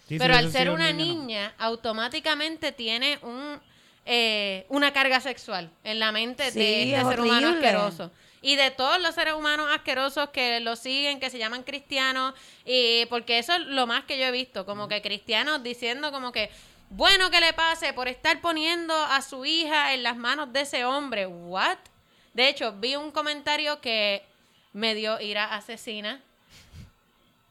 Sí, si Pero al ser una no. niña, automáticamente tiene un eh, una carga sexual en la mente Sí, de este es ser humano asqueroso. Y de todos los seres humanos asquerosos que lo siguen, que se llaman cristianos, y porque eso es lo más que yo he visto, como que cristianos diciendo como que, bueno que le pase por estar poniendo a su hija en las manos de ese hombre. ¿What? De hecho, vi un comentario que me dio ira asesina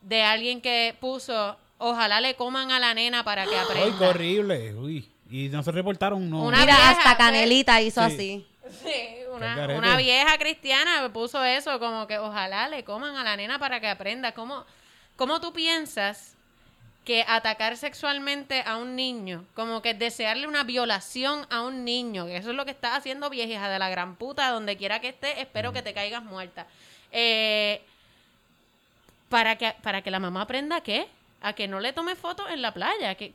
de alguien que puso, ojalá le coman a la nena para que *gasps* Ay, aprenda. qué horrible. Uy. Y no se reportaron, no. Una Mira, vieja, hasta pues. Canelita hizo Sí. así. Sí, una vieja cristiana me puso eso, como que ojalá le coman a la nena para que aprenda. ¿Cómo, cómo tú piensas que atacar sexualmente a un niño, como que desearle una violación a un niño, que eso es lo que estás haciendo vieja de la gran puta, donde quiera que esté, espero que te caigas muerta. Eh, para que para que la mamá aprenda qué a que no le tome fotos en la playa que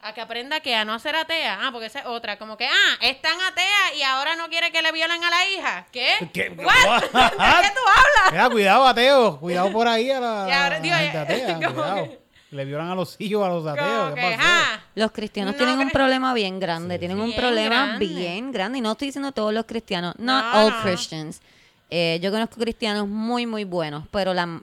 a que aprenda que a no ser atea ah porque esa es otra como que ah es tan atea y ahora no quiere que le violen a la hija ¿qué? ¿Qué? *laughs* What? *laughs* ¿De qué tú hablas? Mira, cuidado, ateo. Cuidado por ahí a la, Y ahora, a digo, la gente eh, atea, *laughs* cuidado. que- Le violan a los hijos, a los ateos. ¿Qué pasó? ah, Los cristianos No, tienen un problema bien grande, tienen un Bien problema grande. bien grande. Y no estoy diciendo todos los cristianos, not No, all no. Christians. Eh, yo conozco cristianos muy, muy buenos, pero la,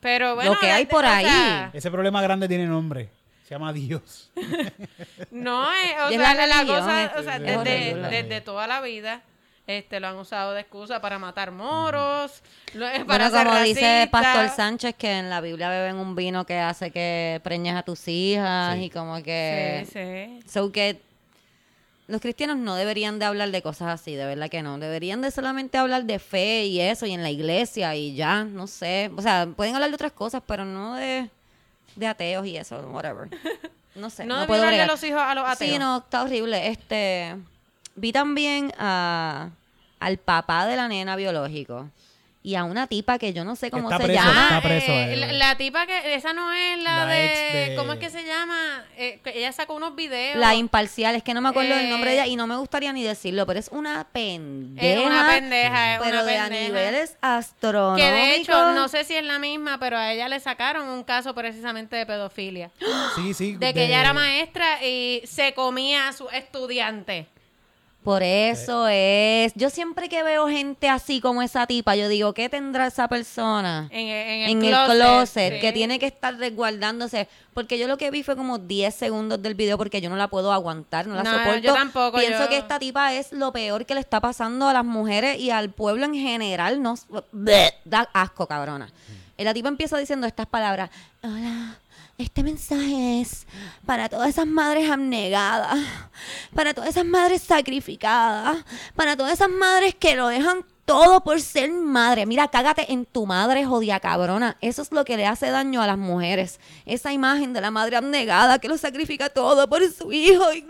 pero bueno Lo que hay de- por o ahí. Ese problema grande tiene nombre. Se llama Dios. *laughs* no eh, o sea la la, cosa es- o sea es desde, toda la vida este lo han usado de excusa para matar moros lo- para bueno, ser como dice. Pastor Sánchez, que en la Biblia beben un vino que hace que preñes a tus hijas Sí. y como que... sí sí So que los cristianos no deberían de hablar de cosas así, de verdad que no. Deberían de solamente hablar de fe y eso, y en la iglesia y ya, no sé. O sea, pueden hablar de otras cosas, pero no de, de ateos y eso, whatever. No sé, *laughs* no, no, puedo violarle bregar. los hijos a los ateos Sí, no, está horrible. Este, vi también a, al papá de la nena biológico y a una tipa que yo no sé cómo está se preso, llama. está preso, eh, eh, la, la tipa que esa no es la, La de, de- ¿cómo es que se llama? Eh, que ella sacó unos videos. La imparcial, es que no me acuerdo del nombre de Eh, ella y no me gustaría ni decirlo, pero es una pendeja. es una pendeja, es pero una de a pendeja. niveles astronómicos. que de hecho no sé si es la misma, pero a ella le sacaron un caso precisamente de pedofilia, *gasps* Sí, sí. de que ella era maestra y se comía a su estudiante. Por eso es. Yo siempre que veo gente así como esa tipa, yo digo, ¿qué tendrá esa persona? En, en el en el closet, closet, sí. que tiene que estar resguardándose. Porque yo lo que vi fue como 10 segundos del video porque yo no la puedo aguantar, no la No, soporto. yo tampoco, Pienso yo- que esta tipa es lo peor que le está pasando a las mujeres y al pueblo en general. No, bleh, da asco, cabrona. Y la tipa empieza diciendo estas palabras. Hola. Este mensaje es para todas esas madres abnegadas, para todas esas madres sacrificadas, para todas esas madres que lo dejan todo por ser madre. Mira, cágate en tu madre, jodida cabrona. Eso es lo que le hace daño a las mujeres. Esa imagen de la madre abnegada que lo sacrifica todo por su hijo. Y- Sí,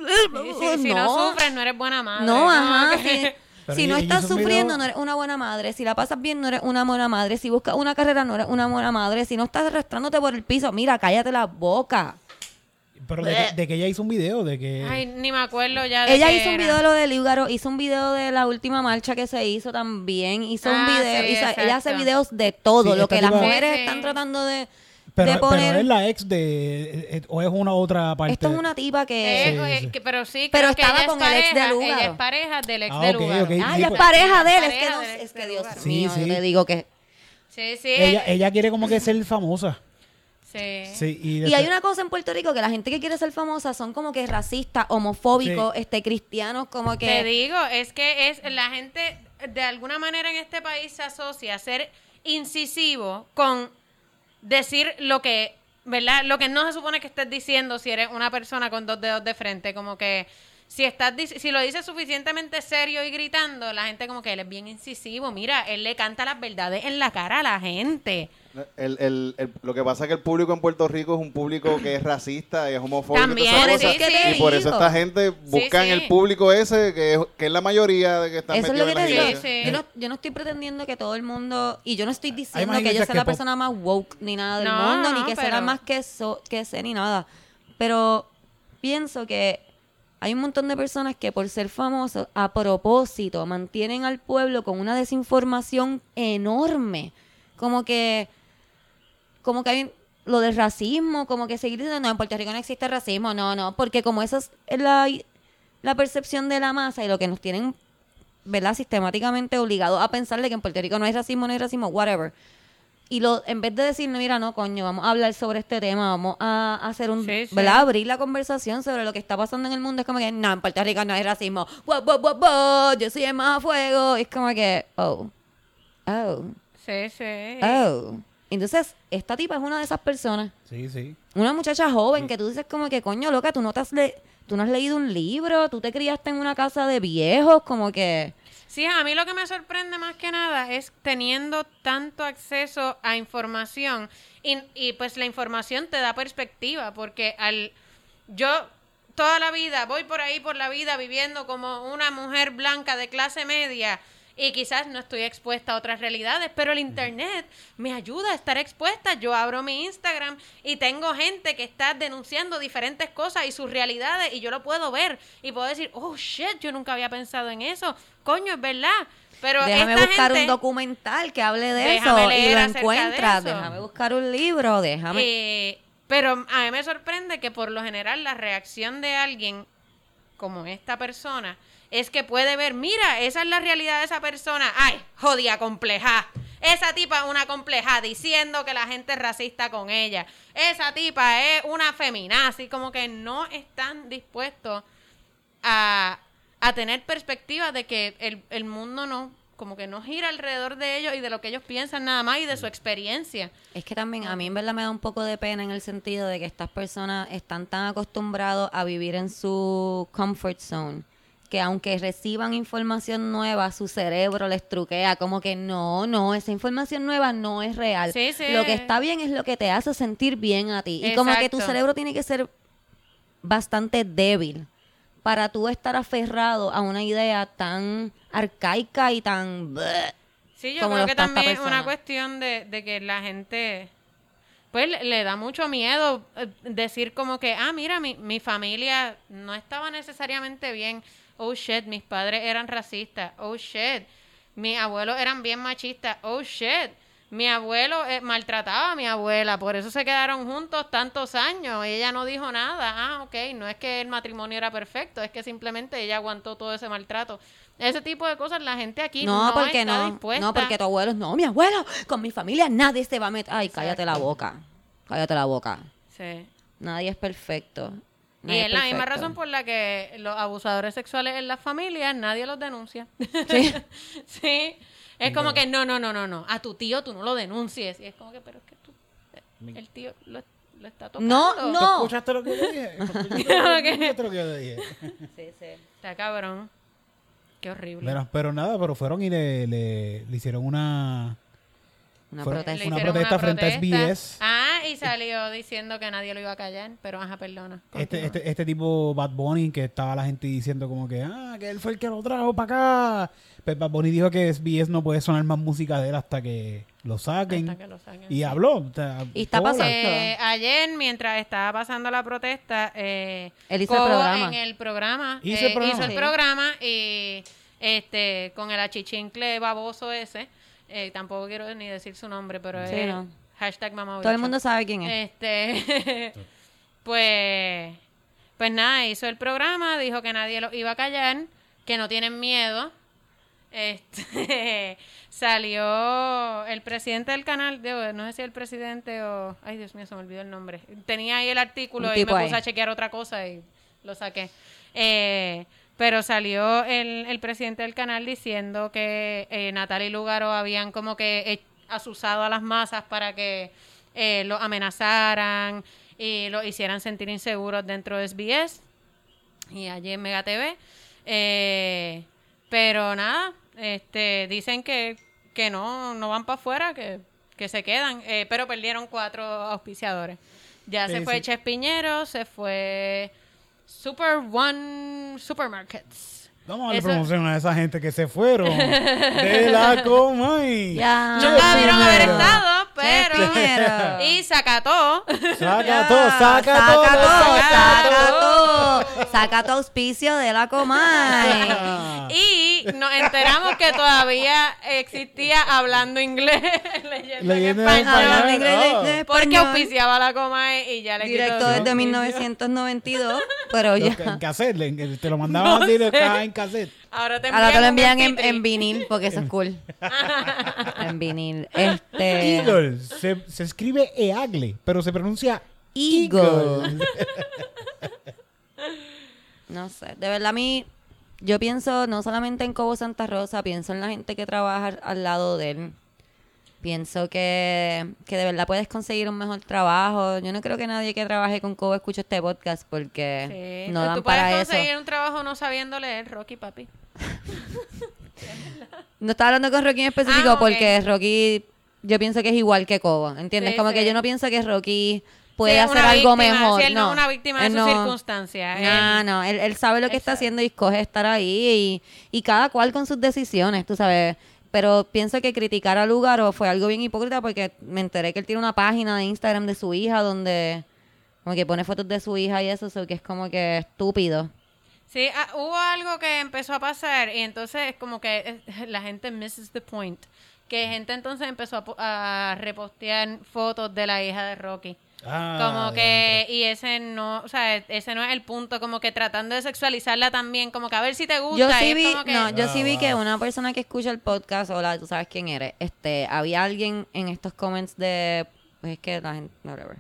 sí, Si no sufres, no eres buena madre. no, ajá. *laughs* Pero si no estás sufriendo, video- no eres una buena madre. Si la pasas bien, no eres una buena madre. Si buscas una carrera, no eres una buena madre. Si no estás arrastrándote por el piso, mira, cállate la boca. Pero de, que- de que ella hizo un video, de que... Ay, ni me acuerdo ya de Ella hizo un video de lo del Lígaro, hizo un video de la última marcha que se hizo también. Hizo un Ah, video. sí, hizo- ella hace videos de todo. Sí, lo que las mujeres sí. están tratando de, pero, de poner. pero es la ex de... eh, ¿O es una otra parte? Esto es una tipa que. Eh, Sí, eh, sí. que- pero sí, Pero creo que estaba ella es con el ex de Lugaro. Ella es pareja del ex Ah, de ok, Lugaro. ok. Ah, Sí, ella es pues- pareja de él. Es que, no, es que Dios mío, sí. yo te digo que. Sí, sí. Ella, eh, ella quiere como que ser famosa. sí. Sí, y, Y hay una cosa en Puerto Rico que la gente que quiere ser famosa son como que racistas, homofóbicos, Sí. este cristianos, como Te que digo, es que es la gente de alguna manera en este país se asocia a ser incisivo con decir lo que, ¿verdad? Lo que no se supone que estés diciendo si eres una persona con dos dedos de frente, como que si estás si lo dices suficientemente serio y gritando, la gente como que él es bien incisivo, mira, él le canta las verdades en la cara a la gente. El, el, el- lo que pasa es que el público en Puerto Rico es un público que es racista y es homofóbico. y También, esas sí, cosas. sí. Y por eso esta gente busca sí. el público ese, que es, que es la mayoría de que están Eso es lo metidos que en te la digo. Sí, iglesia. sí. Yo, no, yo no estoy pretendiendo que todo el mundo, y yo no estoy diciendo que yo sea que la persona más woke ni nada del No, mundo, ni que sea pero- la más que, so- que sé ni nada. Pero pienso que hay un montón de personas que por ser famosos a propósito mantienen al pueblo con una desinformación enorme. Como que como que hay lo del racismo, como que seguir diciendo, no, en Puerto Rico no existe racismo, no, no, porque como esa es la, la percepción de la masa y lo que nos tienen, ¿verdad? Sistemáticamente obligados a pensar de que en Puerto Rico no hay racismo, no hay racismo, whatever. Y lo, en vez de decir, no, mira, no, coño, vamos a hablar sobre este tema, vamos a hacer un, Sí, sí. ¿verdad? Abrir la conversación sobre lo que está pasando en el mundo. Es como que, no, en Puerto Rico no hay racismo. Wow, wow, wow, wow, yo soy el más a fuego. Es como que, oh, oh, Sí, sí. oh. Entonces, esta tipa es una de esas personas. Sí, sí. Una muchacha joven que tú dices como que, coño, loca, tú no te has, le- tú no has leído un libro, tú te criaste en una casa de viejos, como que... Sí, a mí lo que me sorprende más que nada es teniendo tanto acceso a información y, y, pues la información te da perspectiva porque al yo toda la vida voy por ahí por la vida viviendo como una mujer blanca de clase media y quizás no estoy expuesta a otras realidades, pero el internet me ayuda a estar expuesta. Yo abro mi Instagram y tengo gente que está denunciando diferentes cosas y sus realidades y yo lo puedo ver y puedo decir, oh shit, yo nunca había pensado en eso. Coño, es verdad. Pero déjame esta buscar gente, un documental que hable de eso y lo de eso. Déjame buscar un libro, déjame... Eh, pero a mí me sorprende que por lo general la reacción de alguien como esta persona es que puede ver, mira, esa es la realidad de esa persona. Ay, jodida compleja. Esa tipa es una compleja diciendo que la gente es racista con ella. Esa tipa es una feminazi, como que no están dispuestos a, a tener perspectiva de que el, el mundo no, como que no gira alrededor de ellos y de lo que ellos piensan nada más y de su experiencia. Es que también a mí en verdad me da un poco de pena en el sentido de que estas personas están tan acostumbrados a vivir en su comfort zone que aunque reciban información nueva, su cerebro les truquea como que no, no, esa información nueva no es real. Sí, sí. Lo que está bien es lo que te hace sentir bien a ti. Y como que tu cerebro tiene que ser bastante débil para tú estar aferrado a una idea tan arcaica y tan... Sí, yo como creo que también es una cuestión de, de que la gente, pues le, le da mucho miedo eh, decir como que, ah, mira, mi, mi familia no estaba necesariamente bien. Oh, shit, mis padres eran racistas. Oh, shit, mis abuelos eran bien machistas. Oh, shit. Mi abuelo eh, maltrataba a mi abuela, por eso se quedaron juntos tantos años. Ella no dijo nada. Ah, ok, no es que el matrimonio era perfecto, es que simplemente ella aguantó todo ese maltrato. Ese tipo de cosas la gente aquí no, No, porque está no. dispuesta. No, porque tu abuelo, no, mi abuelo, con mi familia nadie se va a meter. Ay, cállate la boca. Cállate la boca. Sí. Nadie es perfecto. Y es la misma razón por la que los abusadores sexuales en las familias nadie los denuncia. Sí. *laughs* Sí. Es como que no, no, no, no, no. A tu tío tú no lo denuncies. Y es como que, pero es que tú, el tío lo, lo está tocando. No, ¿Tú no. escuchaste lo que yo dije? *laughs* ¿Escuchaste *laughs* lo que yo dije? Sí, sí. Está cabrón. Qué horrible. Pero, pero nada, pero fueron y le, le, le hicieron una... Una Fue- Le protesta. una protesta frente a SBS. Ah, y salió diciendo que nadie lo iba a callar. Pero ajá, perdona. Este, este, este tipo Bad Bunny que estaba la gente diciendo como que ah que él fue el que lo trajo para acá pues Bad Bunny dijo que SBS no puede sonar más música de él hasta que lo saquen Hasta que lo saquen. y habló o sea, Y está hola. pasando. Eh, ayer, mientras estaba pasando la protesta, eh, Él hizo el Cobo programa. en el programa, Hizo el eh, programa. hizo el Sí. programa y este con el achichincle baboso ese, eh, tampoco quiero ni decir su nombre, pero Sí, es no. hashtag mamá Todo el mundo sabe quién es. Este, *laughs* pues, pues nada, hizo el programa, dijo que nadie lo iba a callar, que no tienen miedo. Este, *laughs* salió el presidente del canal, digo, no sé si el presidente o, ay Dios mío, se me olvidó el nombre. Tenía ahí el artículo Un y me puse ahí. a chequear otra cosa y lo saqué. Eh, pero salió el, el presidente del canal diciendo que eh, Natalia y Lugaro habían como que asusado a las masas para que eh, lo amenazaran y lo hicieran sentir inseguros dentro de SBS y allí en Mega TV. Eh, pero nada, este, dicen que, que no, no van para afuera, que, que se quedan, eh, pero perdieron cuatro auspiciadores. Ya Sí, se fue sí. Ches Piñero, se fue Super One Supermarkets. Vamos a darle Eso- promoción a esa gente que se fueron de la *laughs* Comay. Ya. Nunca debieron haber estado, pero... Primero. *laughs* Y sacató. Saca Ya, todo, saca todo, saca todo, saca saca todo. todo. Saca tu auspicio de la Comay. *laughs* Y nos enteramos que todavía existía hablando inglés, leyendo, Leyendo en en español. español. Hablando inglés Oh. Porque español. auspiciaba la coma y ya le Directo desde auspicio. 1992, pero ya. En cassette, en- te lo mandaban así de caja en cassette. Ahora te Ahora te lo envían en, MP3. en vinil, porque eso es *laughs* cool. *laughs* en vinil. Este. Eagle. Se, se escribe Eagle, pero se pronuncia Eagle. *laughs* No sé, de verdad a mí, yo pienso no solamente en Cobo Santa Rosa, pienso en la gente que trabaja al lado de él. Pienso que, que de verdad puedes conseguir un mejor trabajo. Yo no creo que nadie que trabaje con Cobo escuche este podcast porque Sí. no dan Tú puedes para eso. conseguir un trabajo no sabiendo leer, Rocky, papi. *laughs* No estaba hablando con Rocky en específico Ah, porque Rocky, yo pienso que es igual que Cobo, ¿entiendes? Sí, Como sí. que yo no pienso que Rocky puede Sí, hacer algo víctima, mejor. sí, él no no, es una víctima de sus no- circunstancias. No, Él- no, él, él sabe lo que está haciendo y escoge estar ahí y, y cada cual con sus decisiones, tú sabes. Pero pienso que criticar a Lugaro fue algo bien hipócrita porque me enteré que él tiene una página de Instagram de su hija donde como que pone fotos de su hija y eso, so que es como que estúpido. Sí, ah, hubo algo que empezó a pasar y entonces es como que eh, *laughs* la gente misses the point. Que gente entonces empezó a repostear fotos de la hija de Rocky. Ah, Como que, y ese no, o sea, ese no es el punto, como que tratando de sexualizarla también, como que a ver si te gusta. Yo sí vi, como que- no, yo sí Ah, vi que wow. una persona que escucha el podcast, hola, tú sabes quién eres, este, había alguien en estos comments de, pues es que la gente, whatever.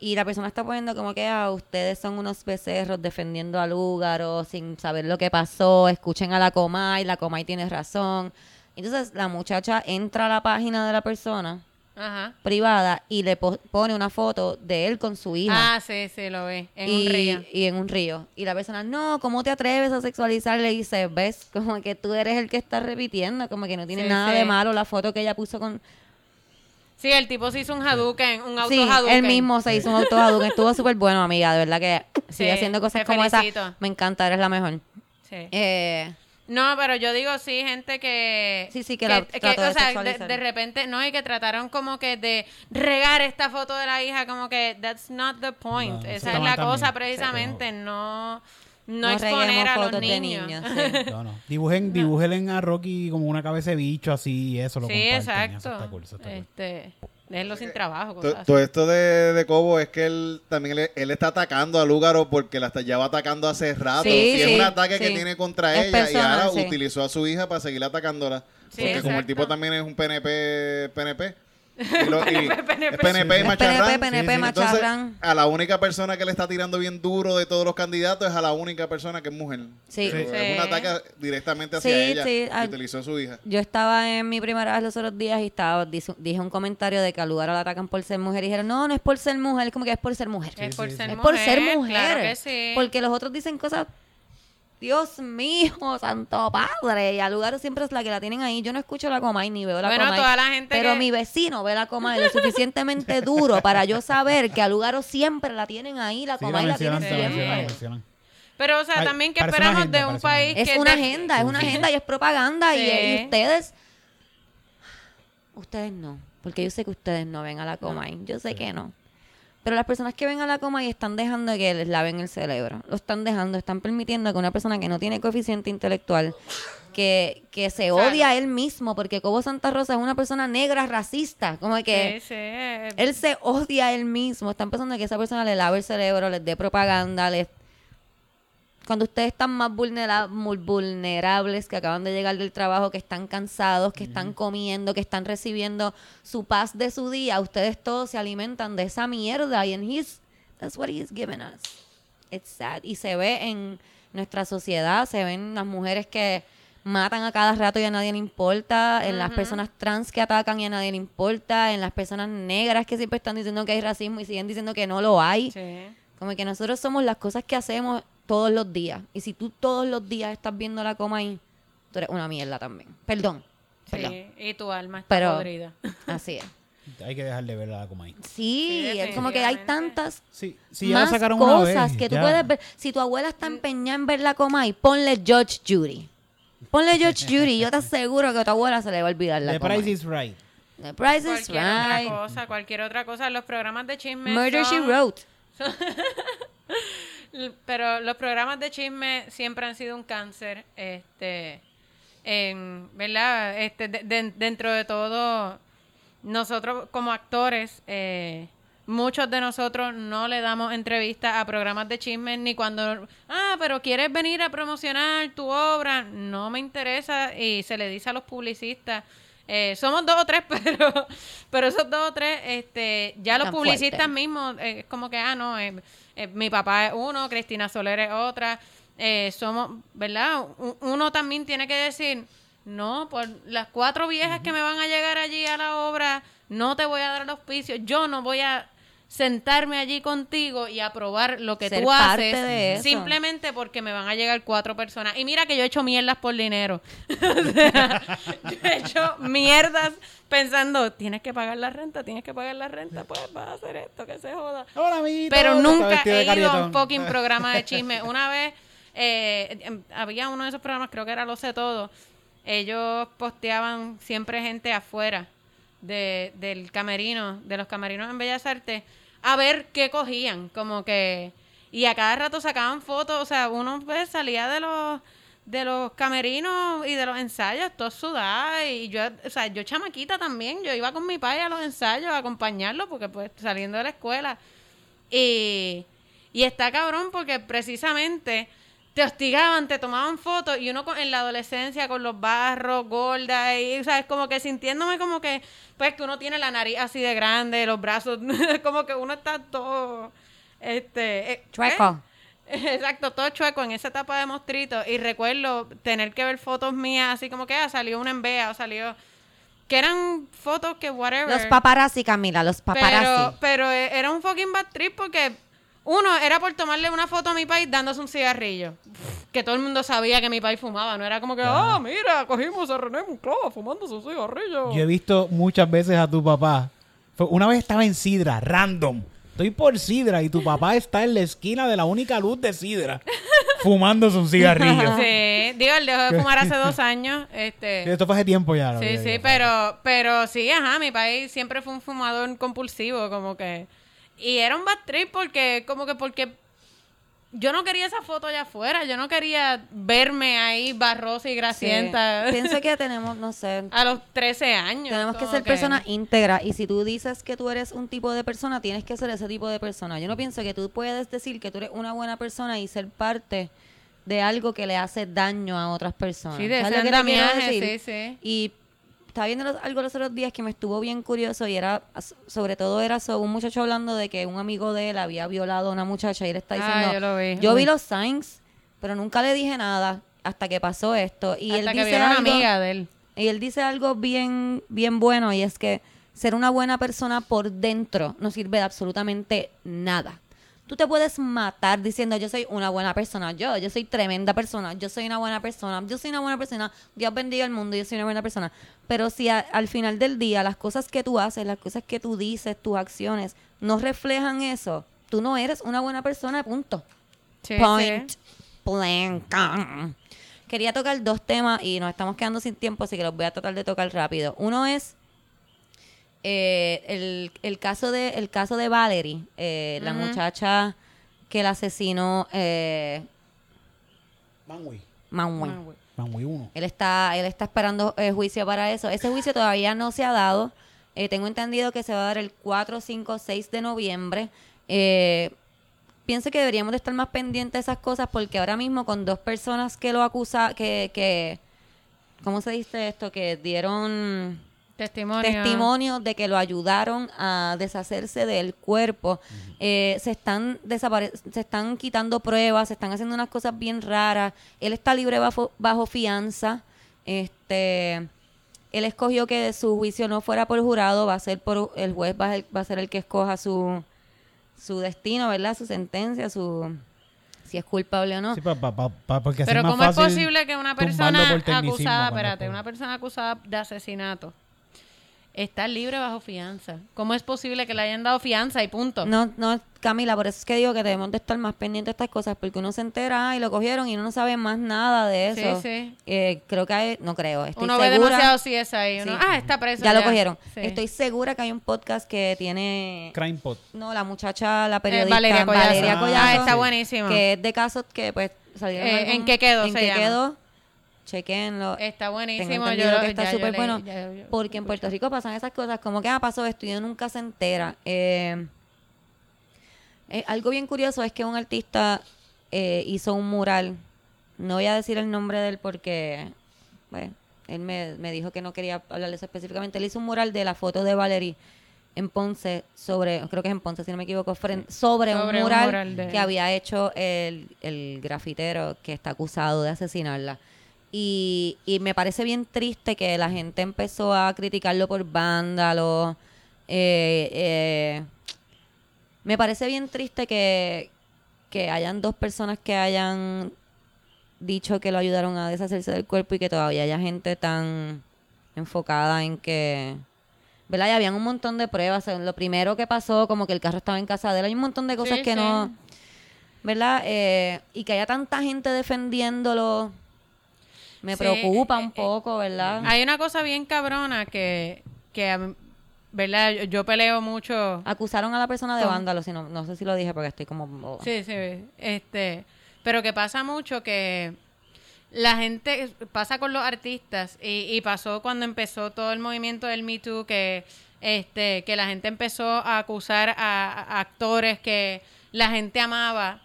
Y la persona está poniendo como que ah, ustedes son unos becerros defendiendo al Lúgaro sin saber lo que pasó, escuchen a la Comay, la Comay tiene razón. Entonces la muchacha entra a la página de la persona Ajá. privada y le po- pone una foto de él con su hija Ah, sí, sí, lo vi. En y, un río. y en un río. Y la persona, no, ¿cómo te atreves a sexualizar? Le dice, ves, como que tú eres el que está repitiendo, como que no tiene Sí, nada sí. de malo la foto que ella puso con... Sí, el tipo se hizo un Hadouken, un auto Sí, Hadouken. él mismo se hizo un auto Estuvo súper bueno, amiga, de verdad que sigue Sí, haciendo cosas como esa. Me encanta, eres la mejor. Sí. Eh, No, pero yo digo sí, gente que... Sí, sí, que la trató de o sea, de, repente, no, y que trataron como que de regar esta foto de la hija, como que that's not the point. No, Esa es la cosa también. precisamente, no, no, no exponer a los niños. niños. *laughs* sí. No, no. Dibujen, dibujen a Rocky como una cabeza de bicho así y eso lo Sí, comparten. exacto. Eso está cool, eso está cool. Déjenlo sin trabajo. Así. Todo esto de, de Cobo es que él también le- él está atacando a Lúgaro porque la está, lleva atacando hace rato. Sí, y es sí, un ataque que tiene contra Es ella y ahora sí. utilizó a su hija para seguir atacándola. Sí, porque como el tipo también es un PNP, PNP. Y lo- y- *laughs* PNP. es PNP Es macharrán. PNP, PNP, Entonces, macharrán. a la única persona que le está tirando bien duro de todos los candidatos es a la única persona que es mujer. Sí. Sí. Es un ataque directamente hacia Sí, ella. sí, utilizó a su hija. Yo estaba en mi primera vez los otros días y estaba dice- dije un comentario de que al lugar la atacan por ser mujer y dijeron, no, no es por ser mujer, es como que es por ser mujer. Es por sí, ser es mujer. por ser mujer. Claro que sí. Porque los otros dicen cosas, Dios mío, *laughs* santo padre. Y al lugar siempre es la que la tienen ahí. Yo no escucho la coma y ni veo la Bueno, coma. toda la gente Pero que- mi vecino ve la coma lo suficientemente duro para yo saber que al lugar siempre la tienen ahí, la Sí, coma y la tienen la siempre. mencionan, la siempre. mencionan. Pero, o sea, Ay, también que esperamos agenda, de un una país agenda. Es que... una agenda, es una agenda y es propaganda. y- Sí. Y, ustedes, ustedes no, porque yo sé que ustedes no ven a la coma y yo sé que no. Pero las personas que ven a la coma y están dejando que les laven el cerebro, lo están dejando, están permitiendo que una persona que no tiene coeficiente intelectual, que, que se odia a él mismo, porque Cobo Santa Rosa es una persona negra racista, como que él se odia a él mismo. Está empezando que esa persona le lave el cerebro, les dé propaganda, les... Cuando ustedes están más vulnera- vulnerables, que acaban de llegar del trabajo, que están cansados, que están comiendo, que están recibiendo su paz de su día, ustedes todos se alimentan de esa mierda. Y en his, that's what he's given us. It's sad. Y se ve en nuestra sociedad, se ven las mujeres que matan a cada rato y a nadie le importa, en las personas trans que atacan y a nadie le importa, en las personas negras que siempre están diciendo que hay racismo y siguen diciendo que no lo hay. sí. Como que nosotros somos las cosas que hacemos todos los días. Y si tú todos los días estás viendo la coma ahí, tú eres una mierda también. Perdón. Perdón. Sí, y tu alma está Pero- podrida. *laughs* Así es. Hay que dejar de ver la Comay. Sí, Sí, es como que hay tantas Sí, sí, ya la más sacaron una cosas vez, que tú ya. puedes ver. Si tu abuela está empeñada en ver la Comay, ponle Judge Judy. Ponle Judge Judy. Yo te *laughs* aseguro que a tu abuela se le va a olvidar la The Comay. Price is Right. The Price is Cualquier otra Right. cosa, cualquier otra cosa. Los programas de chisme. Murder She Wrote. *laughs* Pero los programas de chisme siempre han sido un cáncer, este, en, ¿verdad? Este, de- de- dentro de todo, nosotros como actores, eh, muchos de nosotros no le damos entrevistas a programas de chisme ni cuando, ah, pero quieres venir a promocionar tu obra, no me interesa y se le dice a los publicistas. eh, somos dos o tres, *laughs* pero, pero esos dos o tres, este, ya los Tan publicistas fuerte. mismos, eh, es como que, ah, no, eh, eh, mi papá es uno, Cristina Soler es otra, eh, somos, ¿verdad? Uno también tiene que decir, no, por las cuatro viejas que me van a llegar allí a la obra, no te voy a dar el auspicio, yo no voy a sentarme allí contigo y aprobar lo que Ser tú parte haces de eso. simplemente porque me van a llegar cuatro personas. Y mira que yo he hecho mierdas por dinero. *laughs* O sea, *laughs* yo he hecho mierdas pensando, tienes que pagar la renta, tienes que pagar la renta, pues vas a hacer esto, que se joda. Hola, amiguito. Pero nunca he ido a un fucking *laughs* programa de chisme. Una vez eh, em, había uno de esos programas, creo que era Lo sé todo. Ellos posteaban siempre gente afuera de, del camerino, de los camerinos en Bellas Artes, a ver qué cogían. Como que. Y a cada rato sacaban fotos. O sea, uno pues, salía de los de los camerinos y de los ensayos, todo sudada y yo, o sea, yo chamaquita también, yo iba con mi padre a los ensayos a acompañarlo porque pues saliendo de la escuela y, y está cabrón porque precisamente te hostigaban, te tomaban fotos y uno con- en la adolescencia con los barros, gorda y, ¿sabes? Como que sintiéndome como que, pues que uno tiene la nariz así de grande, los brazos, *laughs* como que uno está todo, este... eh, Chueco. ¿eh? *laughs* Exacto, todo chueco en esa etapa de mostrito y recuerdo tener que ver fotos mías así como que ah, salió una envea o salió... Que eran fotos que whatever. Los paparazzi, Camila, los Pero, paparazzi. pero eh, era un fucking bad trip porque uno era por tomarle una foto a mi país dándose un cigarrillo. Que todo el mundo sabía que mi país fumaba. No era como que, ah, mira, cogimos a René Monclova fumándose un cigarrillo. Yo he visto muchas veces a tu papá. Una vez estaba en Sidra, random. Estoy por Sidra y tu papá está en la esquina de la única luz de Sidra, *laughs* fumándose un cigarrillo. Sí, digo, él dejó de fumar hace dos *laughs* años. Este, Esto fue hace tiempo ya. Sí, sí, pero, pero sí, ajá, mi país siempre fue un fumador compulsivo, como que... Y era un bad trip porque, como que porque yo no quería esa foto allá afuera, yo no quería verme ahí barrosa y Sí. grasienta Pienso que *laughs* tenemos, no sé, a los 13 años. tenemos que ser personas íntegras y si tú dices que tú eres un tipo de persona, tienes que ser ese tipo de persona. Yo no pienso que tú puedes decir que tú eres una buena persona y ser parte de algo que le hace daño a otras personas. Sí, de ¿Sabes ese andamiaje, sí, sí. Y estaba viendo los- algo los otros días que me estuvo bien curioso y era, sobre todo era sobre un muchacho hablando de que un amigo de él había violado a una muchacha y él está Ah, diciendo, yo lo vi. yo vi Uy. los signs, pero nunca le dije nada hasta que pasó esto. Y Hasta él que dice vieron una algo, amiga de él. y él dice algo bien, bien bueno y es que ser una buena persona por dentro no sirve de absolutamente nada. Tú te puedes matar diciendo yo soy una buena persona, yo, yo soy tremenda persona, yo soy una buena persona, yo soy una buena persona, Dios bendiga el mundo, yo soy una buena persona. Pero si a- al final del día las cosas que tú haces, las cosas que tú dices, tus acciones no reflejan eso, tú no eres una buena persona, punto. Sí, Point sí. blank. Quería tocar dos temas y nos estamos quedando sin tiempo, así que los voy a tratar de tocar rápido. Uno es eh, el, el caso de el caso de Valerie, eh, la muchacha que la asesinó eh, Manway. Manway. Ah, güey. Manway 1. Él está, él está esperando eh, juicio para eso. Ese juicio todavía no se ha dado. Eh, tengo entendido que se va a dar el 4, 5, 6 de noviembre. Eh, pienso que deberíamos de estar más pendientes de esas cosas porque ahora mismo con dos personas que lo acusan, que, que, ¿cómo se dice esto? Que dieron Testimonio. testimonios de que lo ayudaron a deshacerse del cuerpo. Eh, se están desapare se están quitando pruebas, se están haciendo unas cosas bien raras. Él está libre bajo, bajo fianza. Este, él escogió que su juicio no fuera por jurado, va a ser por el juez va a, ser- va a ser el que escoja su su destino, ¿verdad? Su sentencia, su si es culpable o no. Sí, pa- pa- pa- pa- porque Pero es más ¿cómo es posible que una persona acusada, espérate, una persona acusada de asesinato está libre bajo fianza. ¿Cómo es posible que le hayan dado fianza y punto? No, no, Camila, por eso es que digo que debemos de estar más pendientes de estas cosas, porque uno se entera "Ah, y lo cogieron y uno no sabe más nada de Sí, eso. sí. Eh, creo que hay, no creo, estoy uno ve demasiado CSI. Uno, Sí. ah, está preso. ya lo cogieron. Sí. Estoy segura que hay un podcast que tiene Crime Pot. No, la muchacha, la periodista Valeria Collazo. Valeria Ah, Collazo, Ah, está sí. buenísimo. que es de casos que pues salieron Eh, algún- ¿en qué quedó ¿En se qué llama? quedó? Chequenlo. Está buenísimo. yo que está súper bueno ya porque en Puerto Rico pasan esas cosas como que ah, pasó esto y nunca se entera. Eh, eh, algo bien curioso es que un artista eh, hizo un mural. No voy a decir el nombre de él porque bueno, él me, me dijo que no quería hablar de eso específicamente. Él hizo un mural de la foto de Valerie en Ponce sobre, creo que es en Ponce si no me equivoco, sobre, Sobre un un mural, mural de- que había hecho el, el grafitero que está acusado de asesinarla. Y, y me parece bien triste que la gente empezó a criticarlo por vándalo. Eh, eh, me parece bien triste que, que hayan dos personas que hayan dicho que lo ayudaron a deshacerse del cuerpo y que todavía haya gente tan enfocada en que... ¿Verdad? Y habían un montón de pruebas. O sea, Lo primero que pasó, como que el carro estaba en casa de él. Hay un montón de cosas Sí, que sí. no... ¿Verdad? Eh, y que haya tanta gente defendiéndolo. Me Sí, preocupa eh, un eh, poco, ¿verdad? Hay una cosa bien cabrona que, que ¿verdad? Yo, yo peleo mucho. Acusaron a la persona de vándalo, si no, no sé si lo dije porque estoy como... boba. Sí, sí, este, pero que pasa mucho que la gente pasa con los artistas y, y pasó cuando empezó todo el movimiento del Me Too que este que la gente empezó a acusar a, a actores que la gente amaba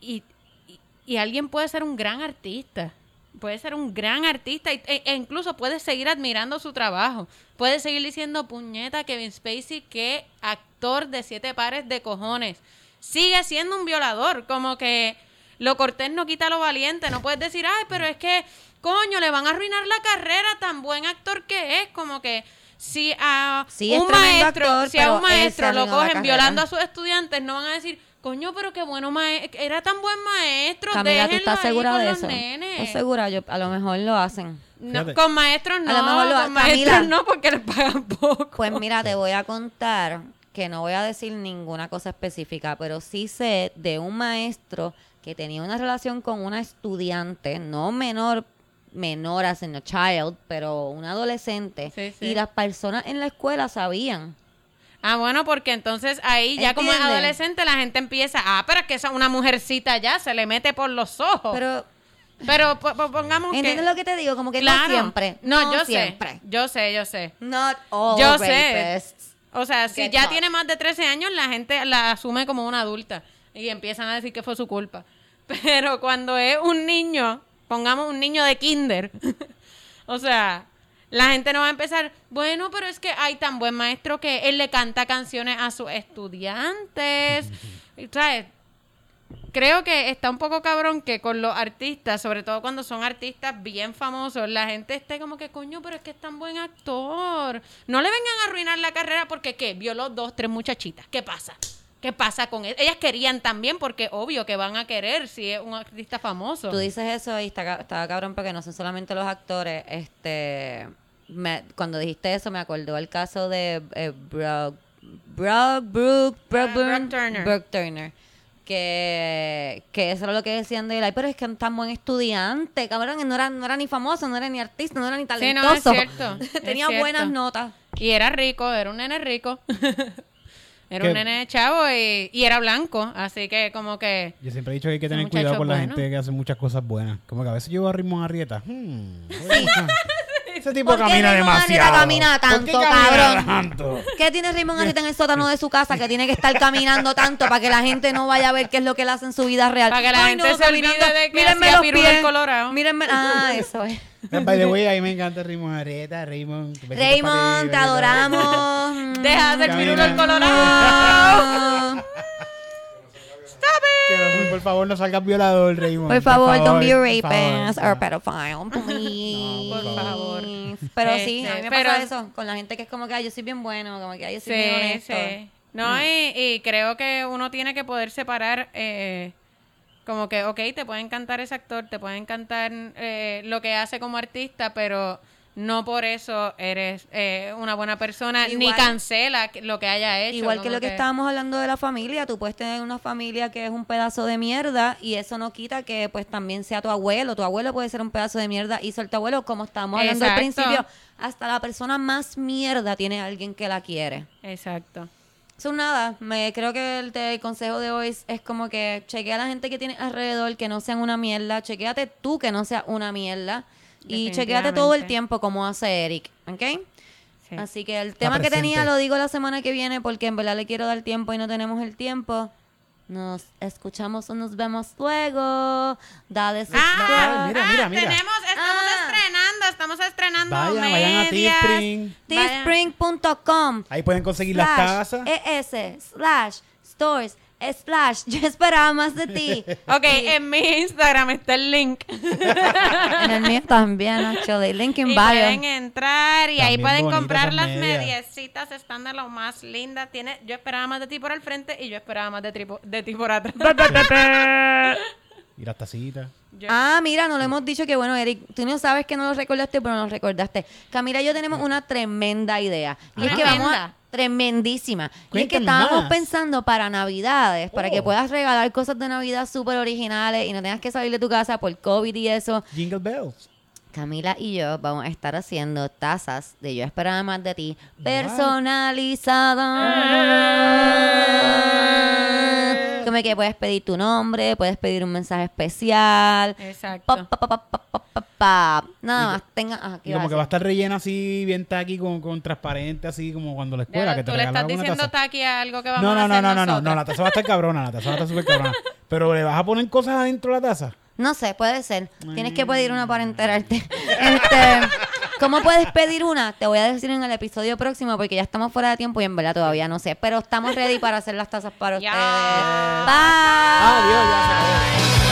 y, y, y alguien puede ser un gran artista puede ser un gran artista y- e, e incluso puede seguir admirando su trabajo. Puede seguir diciendo, puñeta, Kevin Spacey, qué actor de siete pares de cojones. Sigue siendo un violador, como que lo cortés no quita lo valiente. No puedes decir, ay, pero es que, coño, le van a arruinar la carrera, tan buen actor que es, como que... Si a Sí, un maestro, actor, si a un maestro lo cogen violando a sus estudiantes, no van a decir, coño, pero qué bueno maestro, era tan buen maestro, Camila, ¿tú estás segura con de eso? ¿Estás segura? Yo, a lo mejor lo hacen. No, con maestros no, A lo mejor lo- con maestros no porque les pagan poco. Pues mira, te voy a contar que no voy a decir ninguna cosa específica, pero sí sé de un maestro que tenía una relación con una estudiante, no menor, menor a child, pero una adolescente, Sí, sí. y las personas en la escuela sabían. Ah, bueno, porque entonces ahí ya como es ¿Entiendes? adolescente la gente empieza, ah, pero es que esa una mujercita ya se le mete por los ojos. Pero, Pero, po- po- pongamos ¿entiendes que lo que te digo? Como que claro. no siempre. No, yo siempre. sé. Yo sé, yo sé. Not all Yo sé. O sea, si Get ya tiene más de 13 años, la gente la asume como una adulta y empiezan a decir que fue su culpa. *laughs* Pero cuando es un niño, pongamos un niño de kinder, *laughs* o sea, la gente no va a empezar, bueno, pero es que hay tan buen maestro que él le canta canciones a sus estudiantes. *laughs* ¿sabes? Creo que está un poco cabrón que con los artistas, sobre todo cuando son artistas bien famosos, la gente esté como que, coño, pero es que es tan buen actor. No le vengan a arruinar la carrera porque, ¿qué? Violó dos, tres muchachitas. ¿Qué pasa? ¿Qué pasa con él? Ellas querían también porque obvio que van a querer si es un artista famoso. Tú dices eso y está, estaba cabrón porque no son solamente los actores. Este, me- cuando dijiste eso me acordó el caso de eh, Brooke, Brooke, Brooke, Turner. Brooke Turner. Que, que eso era lo que decían de él. Ay, pero es que es tan buen estudiante, cabrón. que No era, no era ni famoso, no era ni artista, no era ni Sí, no, es talentoso. es *laughs* Tenía cierto. buenas notas. Y era rico, era un nene rico. *laughs* era ¿Qué? un nene chavo y, y era blanco. Así que como que... Yo siempre he dicho que hay que tener cuidado con la gente que hace muchas cosas buenas. Como que a veces yo a Ritmo Arrieta. hmm, *laughs* Ese tipo ¿Por qué camina Raymond demasiado. camina ¿Por qué tanto, camina cabrón? tanto? ¿Qué tiene Raymond Arrieta en el sótano de su casa que tiene que estar caminando tanto para que la gente no vaya a ver qué es lo que él hace en su vida real? Para que la Ay, gente se olvide de que Mírenme hacía los pies. Colorado. Mírenme. Ah, eso es. By the way, a mí me encanta. Raymond. para Raymond, ti, te adoramos. Deja de Camina. pirulo en Colorado. *laughs* Por favor, no salgas violador, Raymond. Por favor, don't be a por rapist favor. or pedophile, please. No, por favor. Pero Este, sí, a mí me pero- pasa eso con la gente que es como que, ay, yo soy bien bueno, como que, ay, yo soy bien honesto. sí. No, y, y creo que uno tiene que poder separar, eh, como que, ok, te puede encantar ese actor, te puede encantar eh, lo que hace como artista, pero no por eso eres eh, una buena persona, ni cancela lo que haya hecho. Igual que lo que estábamos hablando de la familia, tú puedes tener una familia que es un pedazo de mierda y eso no quita que pues también sea tu abuelo. Tu abuelo puede ser un pedazo de mierda y ser tu abuelo, como estábamos hablando al principio, hasta la persona más mierda tiene alguien que la quiere. Exacto. Eso nada, me creo que el, el consejo de hoy es, como que chequea a la gente que tienes alrededor que no sean una mierda, chequeate tú que no seas una mierda y chequeate todo el tiempo como hace Eric, ¿ok? Sí. Así que el tema que tenía lo digo la semana que viene porque en verdad le quiero dar tiempo y no tenemos el tiempo. Nos escuchamos o nos vemos luego. Dale. Ah, mira, ah, mira, mira. tenemos, estamos Ah. estrenando, estamos estrenando Vayan, vayan a. Teespring. Teespring.com Ahí pueden conseguir las tazas. ES slash stores slash yo esperaba más de ti. *laughs* Ok, en mi Instagram está el link. En el mío también, actually. Link in Y bio. pueden entrar y ahí pueden comprar las medias. mediecitas. Están de lo más lindas. Tiene, yo esperaba más de ti por el frente y yo esperaba más de, ti por- de ti por atrás. Y las tacitas. Yo- Ah, mira, no lo hemos dicho que bueno, Eric, tú no sabes que no lo recordaste, pero nos recordaste. Camila y yo tenemos una tremenda idea. Y es que vamos a, Tremendísima. Y es que estábamos más. pensando para Navidades, para que Oh. puedas regalar cosas de Navidad súper originales y no tengas que salir de tu casa por COVID y eso. Jingle bells. Camila y yo vamos a estar haciendo tazas de Yo Esperaba Más de Ti personalizadas. Como que puedes pedir tu nombre, puedes pedir un mensaje especial. Exacto. Pa, pa, pa, pa, pa, pa, pa, pa. Nada más, tenga. ajá, ¿qué Y iba como a que va a estar rellena así, bien taqui, con, con transparente, así como cuando la escuela, Ya, que te Tú le estás diciendo taza. taqui a algo que vamos No, a no, no, hacer no, no, no, nosotros. no, la taza va a estar cabrona, la taza va a estar súper cabrona. *laughs* Pero le vas a poner cosas adentro de la taza. No sé, puede ser. Tienes que pedir una para enterarte. *laughs* Este, ¿Cómo puedes pedir una? Te voy a decir en el episodio próximo porque ya estamos fuera de tiempo y en verdad todavía no sé. Pero estamos ready para hacer las tazas para ustedes. Bye. Adiós, ya.